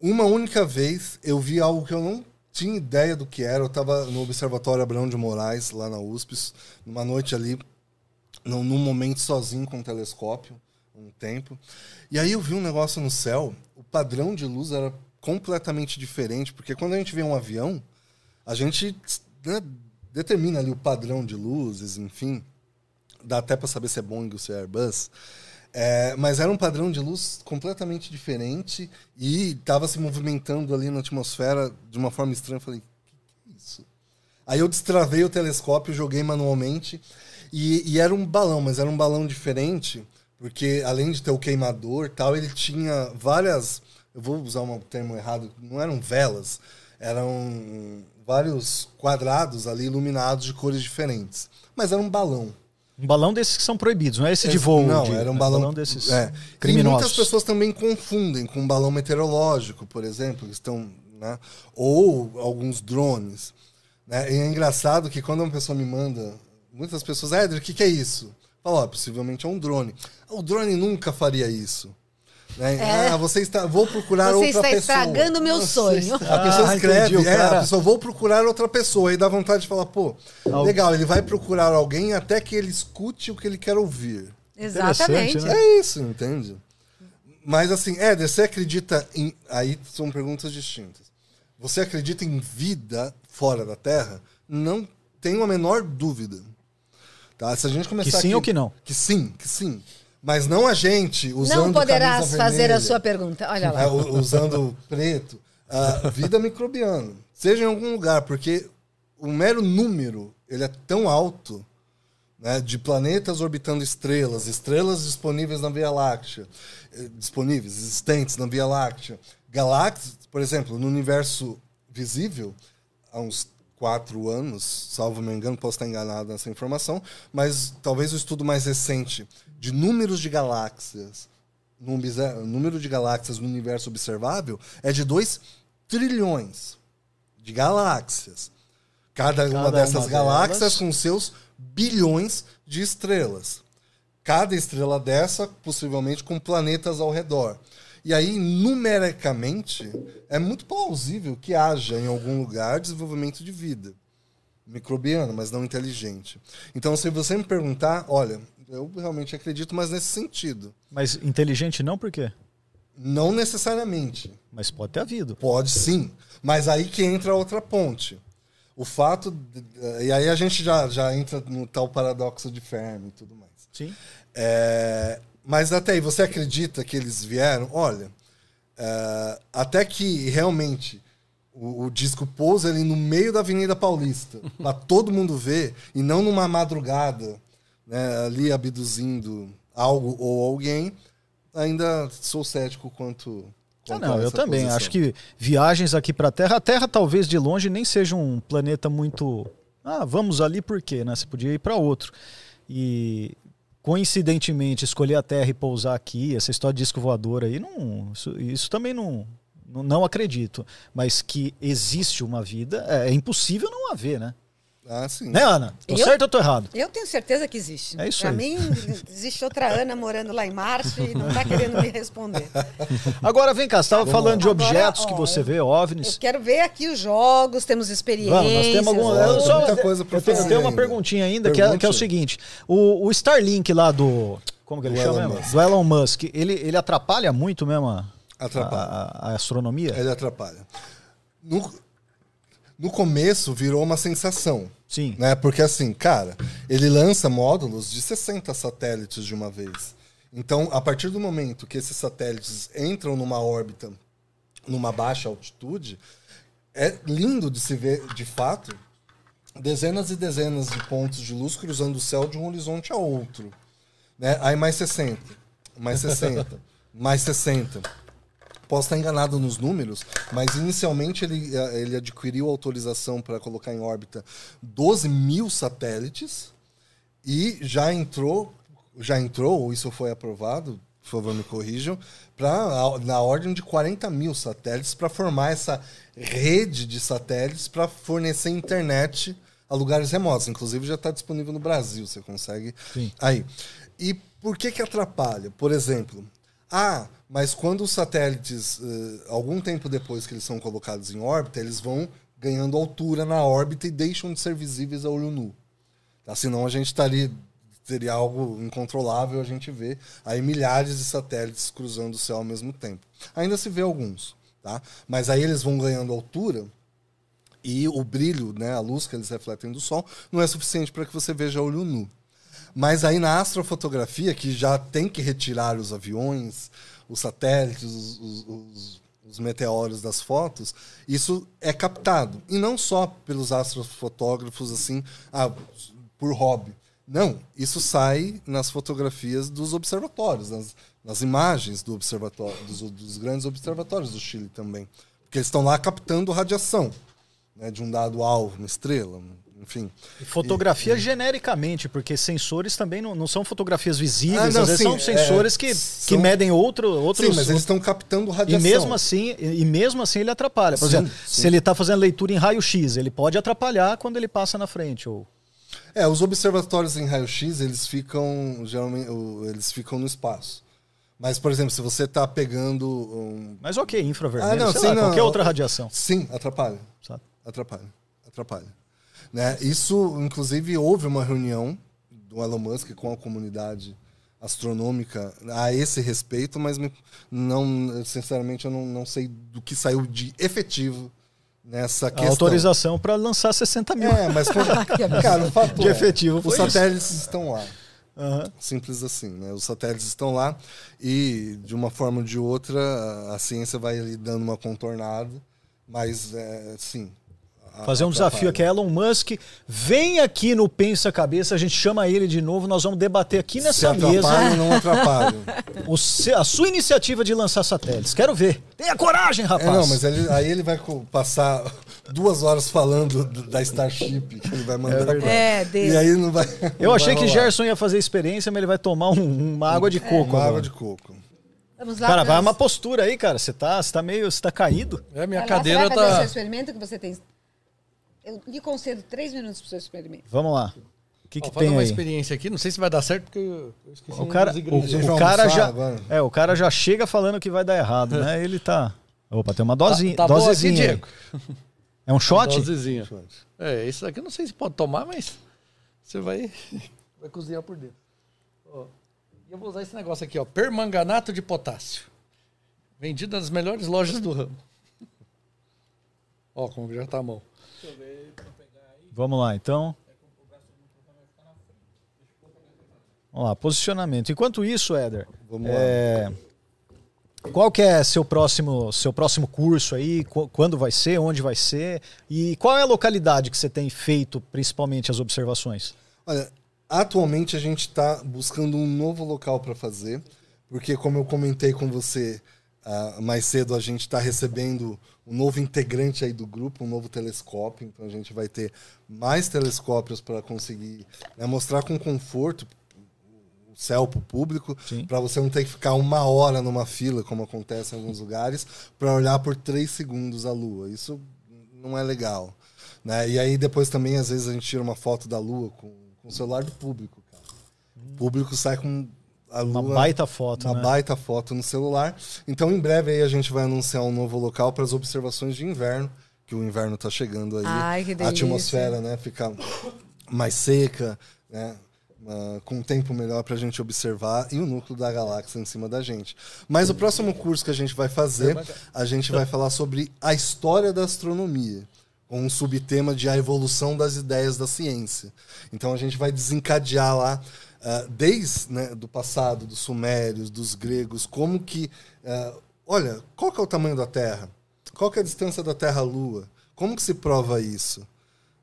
uma única vez eu vi algo que eu não tinha ideia do que era. Eu estava no Observatório Abrão de Moraes, lá na USP, numa noite ali, num, momento sozinho com o telescópio, um tempo. E aí eu vi um negócio no céu, o padrão de luz era completamente diferente, porque quando a gente vê um avião, a gente né, determina ali o padrão de luzes, enfim. Dá até para saber se é Boeing ou se é Airbus. É, mas era um padrão de luz completamente diferente e estava se movimentando ali na atmosfera de uma forma estranha. Eu falei, que, que é isso? Aí eu destravei o telescópio, joguei manualmente e, e era um balão, mas era um balão diferente, porque além de ter o queimador tal, ele tinha várias. Eu vou usar um termo errado, não eram velas, eram vários quadrados ali iluminados de cores diferentes. Mas era um balão. Um balão desses que são proibidos, não é esse de voo. Não, de- era um é balão, desses é. E criminosos. muitas pessoas também confundem com um balão meteorológico, por exemplo, que estão, né? ou alguns drones. Né? E é engraçado que quando uma pessoa me manda, muitas pessoas, Éder, o que, que é isso? Fala, possivelmente é um drone. O drone nunca faria isso. Né? É. Ah, você está, vou procurar Você outra está pessoa. estragando o meu sonho. A pessoa Ah, escreve, entendi, é, a pessoa vou procurar outra pessoa e dá vontade de falar, pô, Al- legal, ele vai procurar alguém até que ele escute o que ele quer ouvir. Exatamente. Né? É isso, entende? Mas assim, Éder, você acredita em. Aí são perguntas distintas. Você acredita em vida fora da Terra? Não tenho a menor dúvida. Tá? Se a gente começar Que sim aqui- ou que não? Que sim, que sim. Mas não a gente usando Não poderás fazer a sua pergunta. Olha lá. é, usando preto. A vida microbiana. Seja em algum lugar, porque o mero número ele é tão alto né, de planetas orbitando estrelas, estrelas disponíveis na Via Láctea, eh, disponíveis, existentes na Via Láctea, galáxias, por exemplo, no universo visível, há uns quatro anos, salvo me engano, posso estar enganado nessa informação, mas talvez o estudo mais recente de números de galáxias, no obse- número de galáxias no universo observável é de 2 trilhões de galáxias. Cada, uma Cada dessas uma galáxias delas. com seus bilhões de estrelas. Cada estrela dessa, possivelmente, com planetas ao redor. E aí, numericamente, é muito plausível que haja em algum lugar desenvolvimento de vida microbiana, mas não inteligente. Então, se você me perguntar, olha, eu realmente acredito, mas nesse sentido. Mas inteligente não, por quê? Não necessariamente. Mas pode ter havido. Pode sim. Mas aí que entra a outra ponte. O fato. de- e aí a gente já, já entra no tal paradoxo de Fermi e tudo mais. Sim. É, mas até aí, você acredita que eles vieram? Olha, é, até que realmente o, o disco pousa ali no meio da Avenida Paulista, para todo mundo ver, e não numa madrugada, né, ali abduzindo algo ou alguém, ainda sou cético quanto. Ah, quanto não, eu também. posição. Acho que viagens aqui para a Terra, a Terra talvez de longe nem seja um planeta muito. Ah, vamos ali por quê? Né? Você podia ir para outro. E coincidentemente escolher a Terra e pousar aqui, essa história de disco voador aí, não, isso, isso também não, não, não acredito. Mas que existe uma vida, é, é impossível não haver, né? Ah, sim. Né, Ana? Tô Eu? certo ou tô errado? Eu tenho certeza que existe. É isso pra aí. mim, existe outra Ana morando lá em Marte e não tá querendo me responder. Agora vem cá, você estava falando de Agora, objetos ó, que você eu- vê, Eu OVNIs. quero ver aqui os jogos, temos experiências. Vamos, nós temos alguma. Eu, só, muita coisa pra eu tenho, eu fazer tenho uma ainda. perguntinha ainda, que é, que é o seguinte: o, o Starlink lá do. Como que ele Do chama Elon mesmo? Musk. Do Elon Musk. Ele, ele atrapalha muito mesmo a, Atrapalha. a- a astronomia? Ele atrapalha. No, no começo virou uma sensação. Sim. Né? Porque assim, cara, ele lança módulos de 60 satélites de uma vez. Então, a partir do momento que esses satélites entram numa órbita, numa baixa altitude, é lindo de se ver, de fato, dezenas e dezenas de pontos de luz cruzando o céu de um horizonte a outro. Né? Aí mais 60, mais 60, mais 60. Posso estar enganado nos números, mas inicialmente ele, eh, ele adquiriu autorização para colocar em órbita 12 mil satélites e já entrou, já entrou, ou isso foi aprovado, por favor me corrijam, pra, na ordem de 40 mil satélites para formar essa rede de satélites para fornecer internet a lugares remotos. Inclusive já está disponível no Brasil, você consegue Sim. aí. E por que que atrapalha? Por exemplo, ah, mas quando os satélites, eh, algum tempo depois que eles são colocados em órbita, eles vão ganhando altura na órbita e deixam de ser visíveis a olho nu. Tá? Senão a gente estaria seria algo incontrolável a gente vê aí milhares de satélites cruzando o céu ao mesmo tempo. Ainda se vê alguns, tá? Mas aí eles vão ganhando altura e o brilho, né, a luz que eles refletem do sol, não é suficiente para que você veja olho nu. Mas aí na astrofotografia, que já tem que retirar os aviões, os satélites, os, os, os, os meteoros das fotos, isso é captado. E não só pelos astrofotógrafos, assim, ah, por hobby. Não, isso sai nas fotografias dos observatórios, nas, nas imagens do observatório, dos, dos grandes observatórios do Chile também. Porque eles estão lá captando radiação né, de um dado alvo, uma estrela, enfim. E fotografia genericamente, porque sensores também não, não são fotografias visíveis, Ah, não, às vezes sim, são sensores é, que, que são- medem outro, outros. Sim, mas eles estão captando E radiação. mesmo assim, e e mesmo assim ele atrapalha. Por Sim, exemplo, sim. se ele está fazendo leitura em raio-x, ele pode atrapalhar quando ele passa na frente. Ou... É, os observatórios em raio-x, eles ficam geralmente eles ficam no espaço. Mas, por exemplo, se você está pegando um... Mas ok, infravermelho, Ah, não, sim, lá, não. qualquer outra radiação. Sim, atrapalha. sabe? Atrapalha. Atrapalha. Né? Isso, inclusive, houve uma reunião do Elon Musk com a comunidade astronômica a esse respeito, mas não, sinceramente eu não, não sei do que saiu de efetivo nessa A questão. autorização para lançar 60 mil. É, mas quando, cara, o fato De é, efetivo os foi isso. satélites estão lá. Aham. Simples assim, né? Os satélites estão lá e, de uma forma ou de outra, a, ciência vai ali dando uma contornada, mas, é, sim. A- Fazer um desafio aqui, Elon Musk, vem aqui no Pensa Cabeça, a gente chama ele de novo, nós vamos debater aqui Se nessa atrapalham, mesa não atrapalham. o se- a sua iniciativa de lançar satélites. Quero ver. Tenha coragem, É, rapaz. não, mas ele- aí ele vai passar duas horas falando do- da Starship que ele vai mandar pra... É, dele. E aí não vai. Eu não achei vai que rolar. Gerson ia fazer experiência, mas ele vai tomar um- uma água de coco. Uma agora. água de coco. Vamos lá. Cara, vai uma postura aí, cara. Você tá, você tá meio. Você tá caído. É, minha Vai lá, cadeira você vai fazer o seu tá. experimento que você tem. Eu lhe concedo três minutos para o seu experimento. Vamos lá. O que, Ó, que fazer tem uma aí? experiência aqui, não sei se vai dar certo, porque eu eu esqueci O cara, o, o cara já, agora? é, o cara já chega falando que vai dar errado, né? Ele tá. Opa, tem uma dosinha, tá, tá assim, dosezinha. aí. Diego? É um shot? Dosezinha. É, isso aqui eu não sei se pode tomar, mas você vai, vai cozinhar por dentro. Ó, e eu vou usar esse negócio aqui, ó, permanganato de potássio. Vendido nas melhores lojas do ramo. Ó, como já tá a mão. Vamos lá, então. Vamos lá, posicionamento. Enquanto isso, Éder, Vamos lá. é, qual que é seu próximo, seu próximo curso aí? Qu- Quando vai ser? Onde vai ser? E qual é a localidade que você tem feito, principalmente, as observações? Olha, atualmente a gente está buscando um novo local para fazer, porque como eu comentei com você ah, mais cedo, a gente está recebendo um novo integrante aí do grupo, um novo telescópio, então a gente vai ter mais telescópios para conseguir né, mostrar com conforto o céu para o público, para você não ter que ficar uma hora numa fila, como acontece em alguns lugares, para olhar por três segundos a Lua. Isso não é legal. Né? E aí depois também, às vezes, a gente tira uma foto da Lua com, com o celular do público. Cara. O público sai com a Lua... Uma baita foto, uma né? baita foto no celular. Então, em breve aí a gente vai anunciar um novo local para as observações de inverno, que o inverno está chegando aí. Ai, que a delícia. atmosfera, né, fica mais seca, né? ah, com um tempo melhor para a gente observar e o núcleo da galáxia em cima da gente. Mas o próximo curso que a gente vai fazer, a gente vai falar sobre a história da astronomia, com um subtema de a evolução das ideias da ciência. Então a gente vai desencadear lá ah, desde né, do passado, dos sumérios, dos gregos, como que, ah, olha, qual que é o tamanho da Terra? Qual que é a distância da Terra à Lua? Como que se prova isso?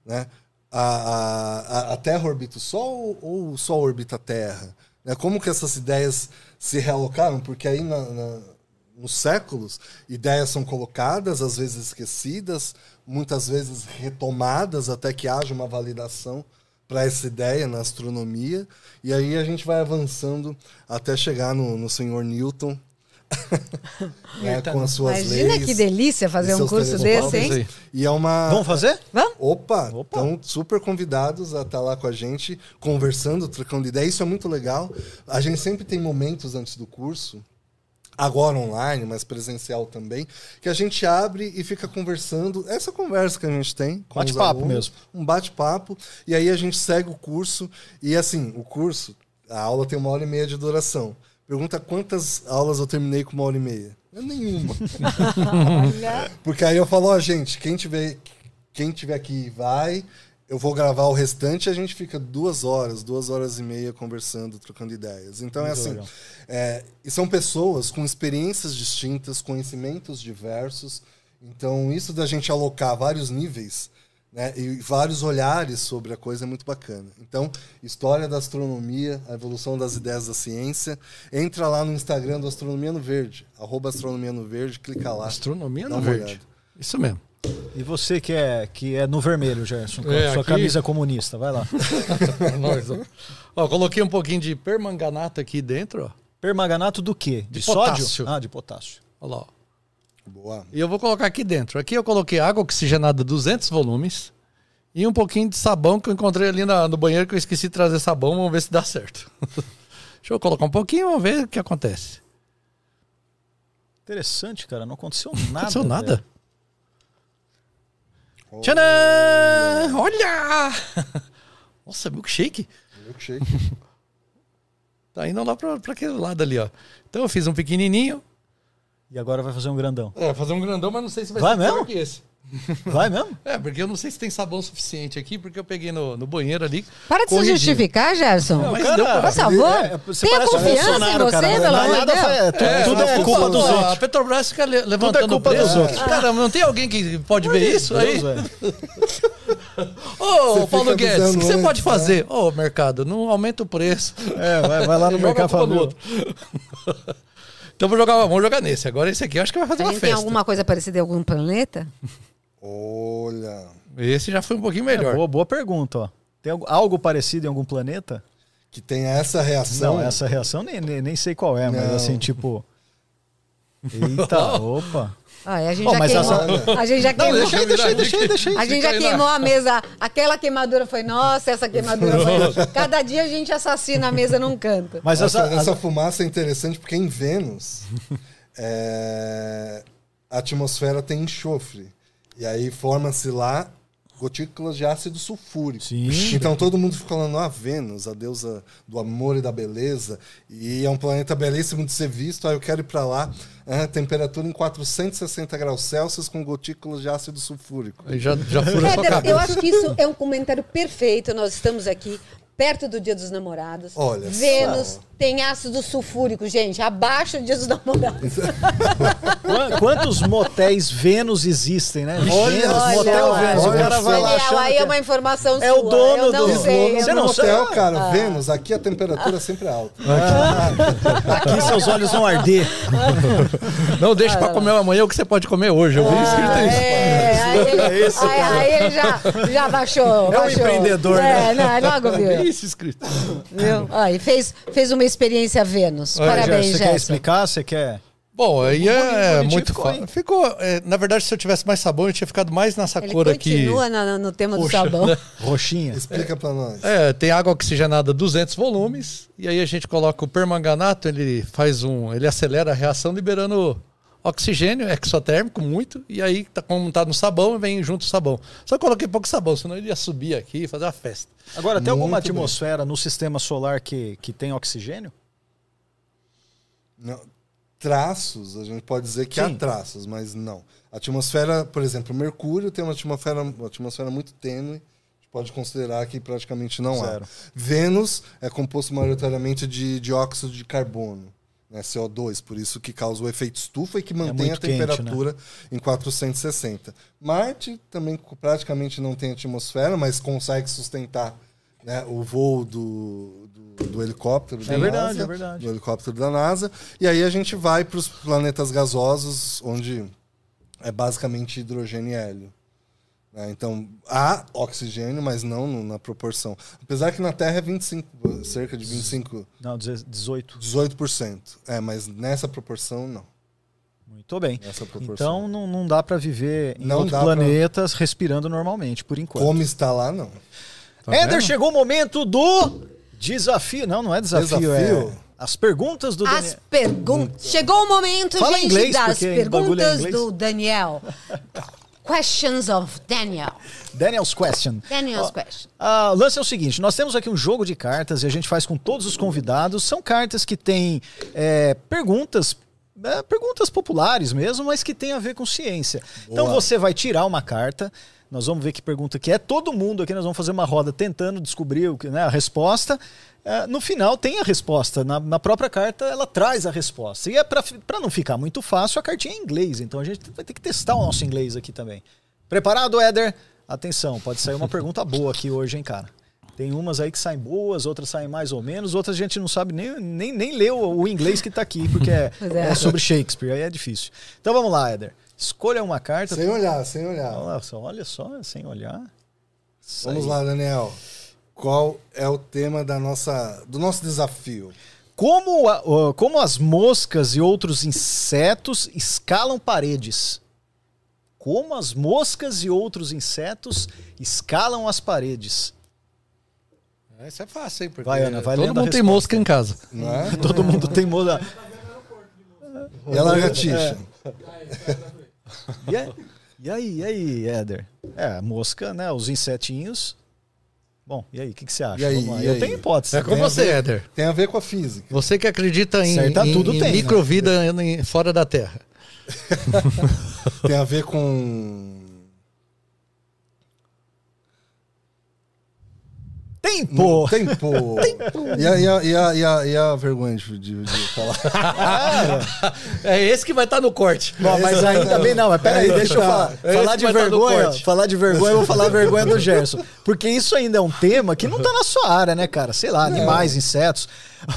Né? A, a, a- a Terra orbita o Sol ou o Sol orbita a Terra? Né? Como que essas ideias se realocaram? Porque aí na- na- nos séculos, ideias são colocadas, às vezes esquecidas, muitas vezes retomadas até que haja uma validação para essa ideia na astronomia. E aí a gente vai avançando até chegar no, no senhor Newton. né, com as suas Imagina leis. que delícia fazer e um curso desse, hein? E é uma. Vamos fazer? Vamos? Opa, Opa. estão super convidados a estar lá com a gente, conversando, trocando ideia. Isso é muito legal. A gente sempre tem momentos antes do curso, agora online, mas presencial também, que a gente abre e fica conversando. Essa conversa que a gente tem Bate-papo mesmo. Um bate-papo. E aí a gente segue o curso. E assim, o curso, a aula tem uma hora e meia de duração. Pergunta quantas aulas eu terminei com uma hora e meia. É nenhuma. Porque aí eu falo, ó, gente, quem tiver, quem tiver aqui vai, eu vou gravar o restante e a gente fica duas horas, duas horas e meia conversando, trocando ideias. Então é Muito assim, legal. é, e são pessoas com experiências distintas, conhecimentos diversos. Então isso da gente alocar vários níveis né, e vários olhares sobre a coisa é muito bacana. Então, história da astronomia, a evolução das ideias da ciência. Entra lá no Instagram do Astronomia no Verde, arroba Astronomia no Verde, clica lá. Astronomia no verde. olhada. Isso mesmo. E você que é, que é no vermelho, Gerson, com a É, sua aqui- camisa comunista, vai lá. Nós, ó. Ó, coloquei um pouquinho de permanganato aqui dentro, ó. Permanganato do quê? De, De sódio? potássio. Ah, de potássio. Olha lá, ó. Boa. E eu vou colocar aqui dentro. Aqui eu coloquei água oxigenada 200 volumes e um pouquinho de sabão que eu encontrei ali na- no banheiro que eu esqueci de trazer sabão. Vamos ver se dá certo. Deixa eu colocar um pouquinho, vamos ver o que acontece. Interessante, cara. Não aconteceu Não nada. aconteceu nada. velho. Tcharam! Olha! Nossa, milkshake. Milkshake. Tá indo lá pra, pra aquele lado ali, ó. Então eu fiz um pequenininho. E agora vai fazer um grandão. É, fazer um grandão, mas não sei se vai, Vai ser mesmo? que esse. Vai mesmo? É, porque eu não sei se tem sabão suficiente aqui, porque eu peguei no, no banheiro ali. Para de se justificar, Gerson. mas Cara, deu pra Por favor, é, você tenha confiança em você, cara. pelo Não é amor de nada, Deus. é, tudo, É, tudo é culpa dos outros. A Petrobras fica le- levantando culpa o preço. dos outros. Cara, não tem alguém que pode ver isso aí? Ô, Você Paulo Guedes, o que você antes, pode né? fazer? Ô, mercado, não aumenta o preço. É, vai, vai lá no mercado culpa outro. então vou jogar, vamos jogar nesse. Agora esse aqui eu acho que vai fazer uma gente tem festa. alguma coisa parecida em algum planeta? Olha. Esse já foi um pouquinho É, melhor. boa, boa pergunta, ó. Tem algo, algo parecido em algum planeta? Que tem essa reação. Não, essa reação nem, nem, nem sei qual é, mas Não. assim, tipo. Eita, opa. Ah, a gente mas queimou. essa- A gente já Não, queimou. deixa aí, deixa aí, deixa aí, deixa aí. A gente já queimou a mesa. Aquela queimadura foi nossa, essa queimadura foi. Cada dia a gente assassina a mesa num canto. Mas essa, essa, essa fumaça é interessante porque em Vênus é, a atmosfera tem enxofre. E aí forma-se lá gotículas de ácido sulfúrico. Sim. Então todo mundo fica falando, ah, Vênus, a deusa do amor e da beleza. E é um planeta belíssimo de ser visto. Aí eu quero ir para lá. Ah, temperatura em 460 graus Celsius com gotículas de ácido sulfúrico. Aí Já, já fura a sua Éder, eu cabeça. acho que isso é um comentário perfeito. Nós estamos aqui perto do Dia dos Namorados. Olha Vênus só. tem ácido sulfúrico, gente. Abaixo do Dia dos Namorados. Quan- Quantos motéis Vênus existem, né? Olha, Vênus, olha, motel olha, Vênus. O olha cara vai lá achando aí que é uma informação É sua. o dono eu não do- sei. Você eu não no sabe? hotel, cara, Vênus, aqui a temperatura é sempre alta. aqui seus olhos vão arder. Não deixe pra comer amanhã o que você pode comer hoje. Eu vi escrito isso. É, aí ele, É isso, aí, aí ele já, já baixou. É um baixou. empreendedor, é, né? Não, logo Vi viu. isso escrito. viu? Ó, e fez, fez uma experiência Vênus. Olha, Parabéns, Você quer explicar? Você quer. Bom, aí é muito ficou, fácil. Ficou, é, na verdade, se eu tivesse mais sabão, eu tinha ficado mais nessa Ele cor aqui. continua no, no tema do Roxa, sabão. né? Roxinha. Explica pra nós. É, tem água oxigenada 200 volumes e aí a gente coloca o permanganato, ele faz um, ele acelera a reação liberando oxigênio exotérmico muito e aí tá como tá no sabão vem junto o sabão. Só coloquei pouco sabão, senão ele ia subir aqui e fazer uma festa. Agora, tem alguma Muito bem. atmosfera no sistema solar que, que tem oxigênio? Não, traços, a gente pode dizer que há Sim. traços, mas não. A atmosfera, por exemplo, Mercúrio tem uma atmosfera, uma atmosfera muito tênue. A gente pode considerar que praticamente não Zero. há. Vênus é composto maioritariamente de dióxido de carbono, né, CO2, por isso que causa o efeito estufa e que mantém a muito quente, temperatura em 460. Marte também praticamente não tem atmosfera, mas consegue sustentar né, o voo do, do, do helicóptero da É verdade, NASA, é verdade. do helicóptero da NASA. E aí a gente vai para os planetas gasosos, onde é basicamente hidrogênio e hélio. Né? Então, há oxigênio, mas não na proporção. Apesar que na Terra é 25, cerca de 25, Não, 18. 18%. É, mas nessa proporção, não. Muito bem. Nessa proporção. Então não, não dá pra viver em Não outro dá pra- respirando normalmente, por enquanto. Como está lá, não. Tá Éder, vendo? chegou o momento do desafio. Não, não é desafio, Desafio? é as perguntas do As Daniel. perguntas. Chegou o momento, Fala gente, inglês, das é perguntas do Daniel. Questions of Daniel. Daniel's Question. Daniel's Ó, question. ah, o lance é o seguinte: nós temos aqui um jogo de cartas e a gente faz com todos os convidados. São cartas que têm é, perguntas. é, perguntas populares mesmo, mas que tem a ver com ciência. Então Boa. você vai tirar uma carta, nós vamos ver que pergunta que é. Todo mundo aqui, nós vamos fazer uma roda tentando descobrir o que, né, a resposta. É, no final tem a resposta. Na, na própria carta ela traz a resposta. E é para não ficar muito fácil, a cartinha é em inglês. Então a gente vai ter que testar o nosso inglês aqui também. Preparado, Éder? Atenção, pode sair uma pergunta boa aqui hoje, hein, cara? Tem umas aí que saem boas, outras saem mais ou menos, outras a gente não sabe nem, nem, nem ler o, o inglês que tá aqui, porque é, é. é sobre Shakespeare, aí é difícil. Então vamos lá, Éder. Escolha uma carta. Sem olhar, sem olhar. Olha só, olha só, sem olhar. Isso Vamos aí. lá, Daniel. Qual é o tema da nossa, do nosso desafio? Como, a- como as moscas e outros insetos escalam paredes? Como as moscas e outros insetos escalam as paredes? Isso é fácil, hein? Porque Vai, Ana, vai todo mundo tem mosca em casa. Não é? Todo mundo tem moda. E a lagartixa? E, aí- e aí, e aí, Éder? É, a mosca, né? Os insetinhos. Bom, e aí, o que, que você acha? E aí, e Eu aí? tenho hipótese. É com você, ver- Éder. Tem a ver com a física. Você que acredita em, Certa em- tudo em tem, né? microvida em- fora da Terra. Tem a ver com. Tempo! Tempo! E a, e a, e a, e a, e a vergonha de, de, de falar. É esse que vai estar no corte. Bom, mas ainda bem não, mas peraí, É, deixa eu tá. falar. É falar de no vergonha, corte. falar de vergonha, eu vou falar a vergonha do Gerson. Porque isso ainda é um tema que não tá na sua área, né, cara? Sei lá, animais, insetos.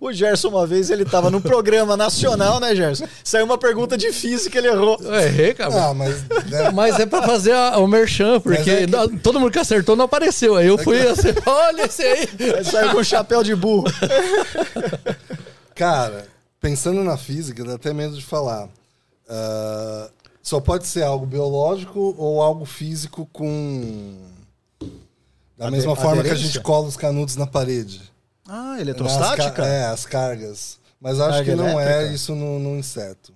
O Gerson, uma vez, ele tava num programa nacional, né, Gerson? Saiu uma pergunta de física, ele errou. Eu errei, cara. Ah, mas. né, Mas é pra fazer a- o merchan, porque é que- todo mundo que acertou não apareceu. Aí eu fui assim, olha esse aí. Aí saiu com chapéu de burro. Cara, pensando na física, dá até medo de falar. Ah, só pode ser algo biológico ou algo físico com. Da mesma forma que a aderência? gente cola os canudos na parede. Ah, As eletrostática? ca- É, as cargas. Mas acho Carga que não é elétrica? isso no, no inseto.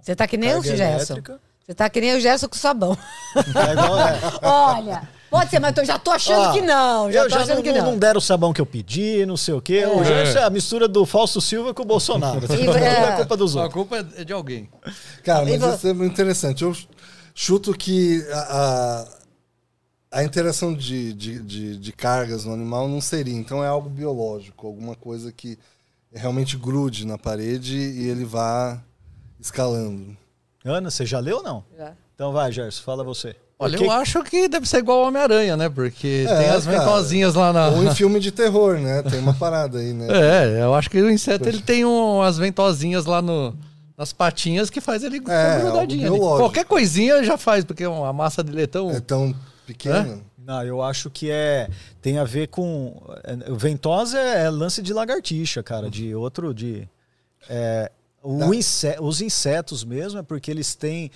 Você tá que nem o Carga Gerson. elétrica. Você tá que nem o Gerson com sabão. É igual, é. Olha, pode ser, mas eu já tô achando Ó, que não. Já eu tô já achando não, que não. não deram o sabão que eu pedi, não sei o quê. O Gerson é a mistura do Fausto Silva com o Bolsonaro. Tudo é culpa dos A outros. culpa é de alguém. Cara, E mas vo- isso é muito interessante. Eu chuto que a, a, a interação de, de, de, de cargas no animal não seria. Então é algo biológico, alguma coisa que realmente grude na parede e ele vá escalando. Ana, você já leu ou não? Já. Então vai, Gerson, fala você. Olha, Porque- eu acho que deve ser igual ao Homem-Aranha, né? Porque É, tem as ventosinhas lá na. Ou em filme de terror, né? Tem uma parada aí, né? É, eu acho que o inseto ele tem um, as ventosinhas lá no, nas patinhas que faz ele algo grudadinho. Qualquer coisinha já faz, porque a massa dele é tão. É tão pequeno. Não, eu acho que é tem a ver com é, o ventosa é, é lance de lagartixa, cara, de outro de é, o inse- os insetos mesmo é porque eles têm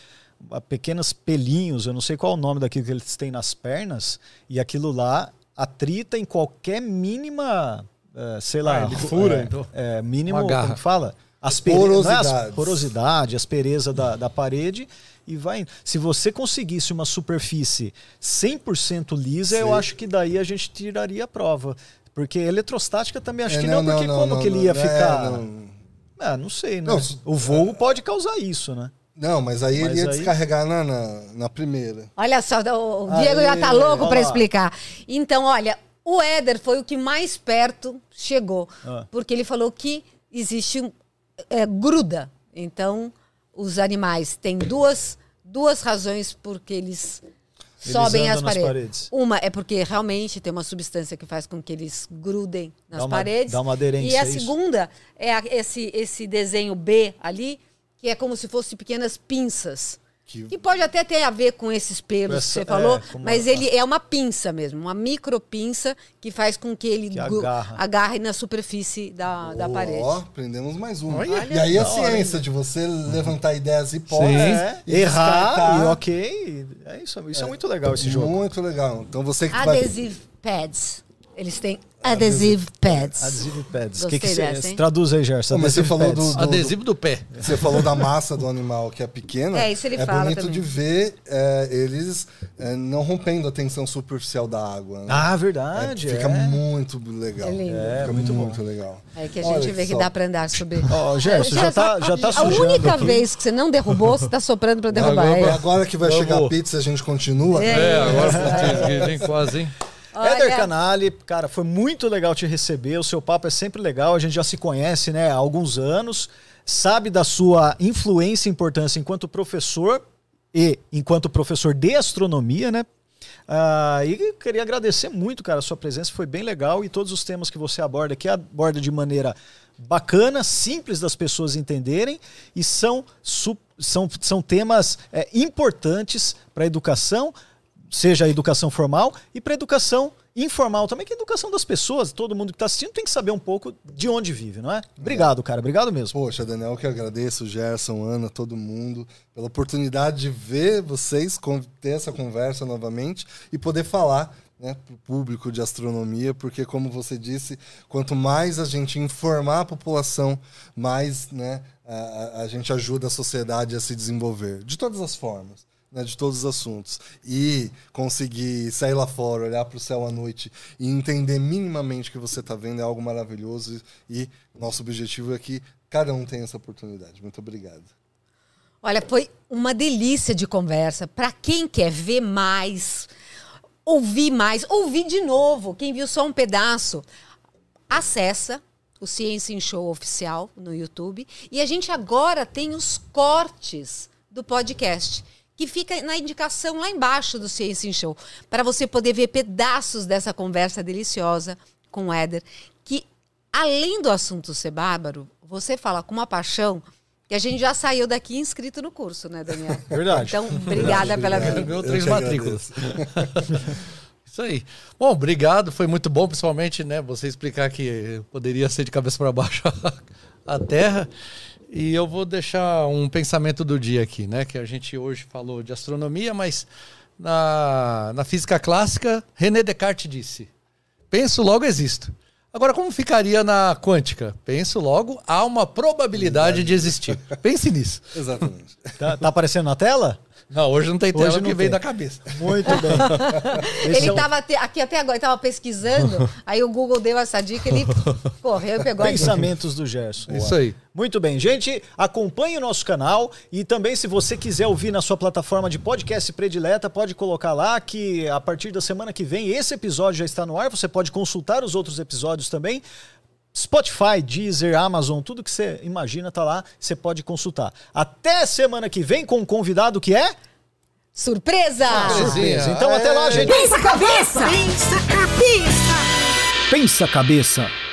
pequenos pelinhos, eu não sei qual é o nome daquilo que eles têm nas pernas e aquilo lá atrita em qualquer mínima, eh, sei lá, Ah, ele fura, é, então. é, mínimo, Uma garra. como que fala? Aspere... não é porosidade, aspereza da, da parede e vai. Se você conseguisse uma superfície 100% lisa, eu Sim. acho que daí a gente tiraria a prova. Porque eletrostática também acho É, que não, porque como não, que ele não, ia é, ficar. não. Ah, não sei, né? Não, o voo pode causar isso, né? Não, mas aí Mas ele ia aí- descarregar na, na, na primeira. Olha só, o Diego Aí, já tá louco para explicar. Então, olha, o Éder foi o que mais perto chegou. Ah. Porque ele falou que existe um, é, gruda. Então, os animais têm duas, duas razões porque eles, Eles sobem as paredes. paredes. Uma é porque realmente tem uma substância que faz com que eles grudem nas Dá uma- paredes. dá uma aderência, E a é isso? segunda é a- esse, esse desenho B ali, que é como se fossem pequenas pinças. que E pode até ter a ver com esses pelos Essa- que você falou, é, com uma- mas ele é uma pinça mesmo, uma micro pinça que faz com que ele Que agarra. agarre na superfície da, da Ó, parede. aprendemos mais uma. Olha. e aí a Da hora, ciência de você levantar ideias e hipóteses. Sim. É, e errar descartar. e ok. É isso, isso é, muito legal esse jogo. Muito legal. Então você que vai. Adhesive pads. Eles têm adhesive pads. Adhesive pads. Gostei que que cê- dessa, hein? Traduz aí, Gerson. Mas você falou pads. do- Adesivo do pé. Você falou da massa do animal que é pequena. É, isso ele fala bonito também. de ver é, eles é, não rompendo a tensão superficial da água. né? Ah, É, verdade. fica é. muito legal. É lindo. É, fica muito muito, bom. legal. É que a Olha gente vê que só. dá pra andar sobre. Ó, Gerson, já tá, já tá a sujando única aqui. vez que você não derrubou, você tá soprando pra derrubar. Agora- É. agora que vai Eu chegar vou. a pizza, a gente continua. É. É, agora tem quase, hein? Éder Olha, Canali, cara, foi muito legal te receber. O seu papo é sempre legal. A gente já se conhece, né, há alguns anos. Sabe da sua influência e importância enquanto professor e enquanto professor de astronomia, né? Ah, e queria agradecer muito, cara, a sua presença. Foi bem legal e todos os temas que você aborda aqui aborda de maneira bacana, simples das pessoas entenderem e são, são, são temas é, importantes para a educação, seja a educação formal e para a educação informal também, que é a educação das pessoas. Todo mundo que está assistindo tem que saber um pouco de onde vive, não é? Obrigado, cara. Obrigado mesmo. Poxa, Daniel, que agradeço, Gerson, Ana, todo mundo, pela oportunidade de ver vocês, ter essa conversa novamente e poder falar né, para o público de astronomia, porque, como você disse, quanto mais a gente informar a população, mais né, a- a gente ajuda a sociedade a se desenvolver, de todas as formas. Né, de todos os assuntos. E conseguir sair lá fora, olhar para o céu à noite e entender minimamente o que você está vendo é algo maravilhoso. E nosso objetivo é que cada um tenha essa oportunidade. Muito obrigado. Olha, foi uma delícia de conversa. Para quem quer ver mais, ouvir mais, ouvir de novo, quem viu só um pedaço, acessa o Ciência em Show oficial no YouTube. E a gente agora tem os cortes do podcast, que fica na indicação lá embaixo do Ciência em Show, para você poder ver pedaços dessa conversa deliciosa com o Éder, que além do assunto ser bárbaro, você fala com uma paixão que a gente já saiu daqui inscrito no curso, né, Daniel? Verdade. Então, obrigada pela vida. Ganhou Eu três matrículas. Isso aí. Bom, obrigado. Foi muito bom, principalmente, né, você explicar que poderia ser de cabeça para baixo a Terra. E eu vou deixar um pensamento do dia aqui, né? Que a gente hoje falou de astronomia, mas na, na física clássica, René Descartes disse: penso, logo existo. Agora, como ficaria na quântica? Penso, logo há uma probabilidade de existir. Pense nisso. Exatamente. Tá, tá aparecendo na tela? Não, hoje não tem tela Hoje não veio tem. da cabeça. Muito bem. Ele é o estava aqui até agora, estava pesquisando, aí o Google deu essa dica, ele correu e pegou a dica. Pensamentos do Gerson. Isso aí. Muito bem, gente, acompanhe o nosso canal e também se você quiser ouvir na sua plataforma de podcast predileta, pode colocar lá que a partir da semana que vem esse episódio já está no ar, você pode consultar os outros episódios também. Spotify, Deezer, Amazon, tudo que você imagina tá lá, você pode consultar. Até semana que vem com um convidado que é Surpresa! surpresa. Então até lá, gente. Pensa cabeça! Pensa cabeça! Pensa cabeça.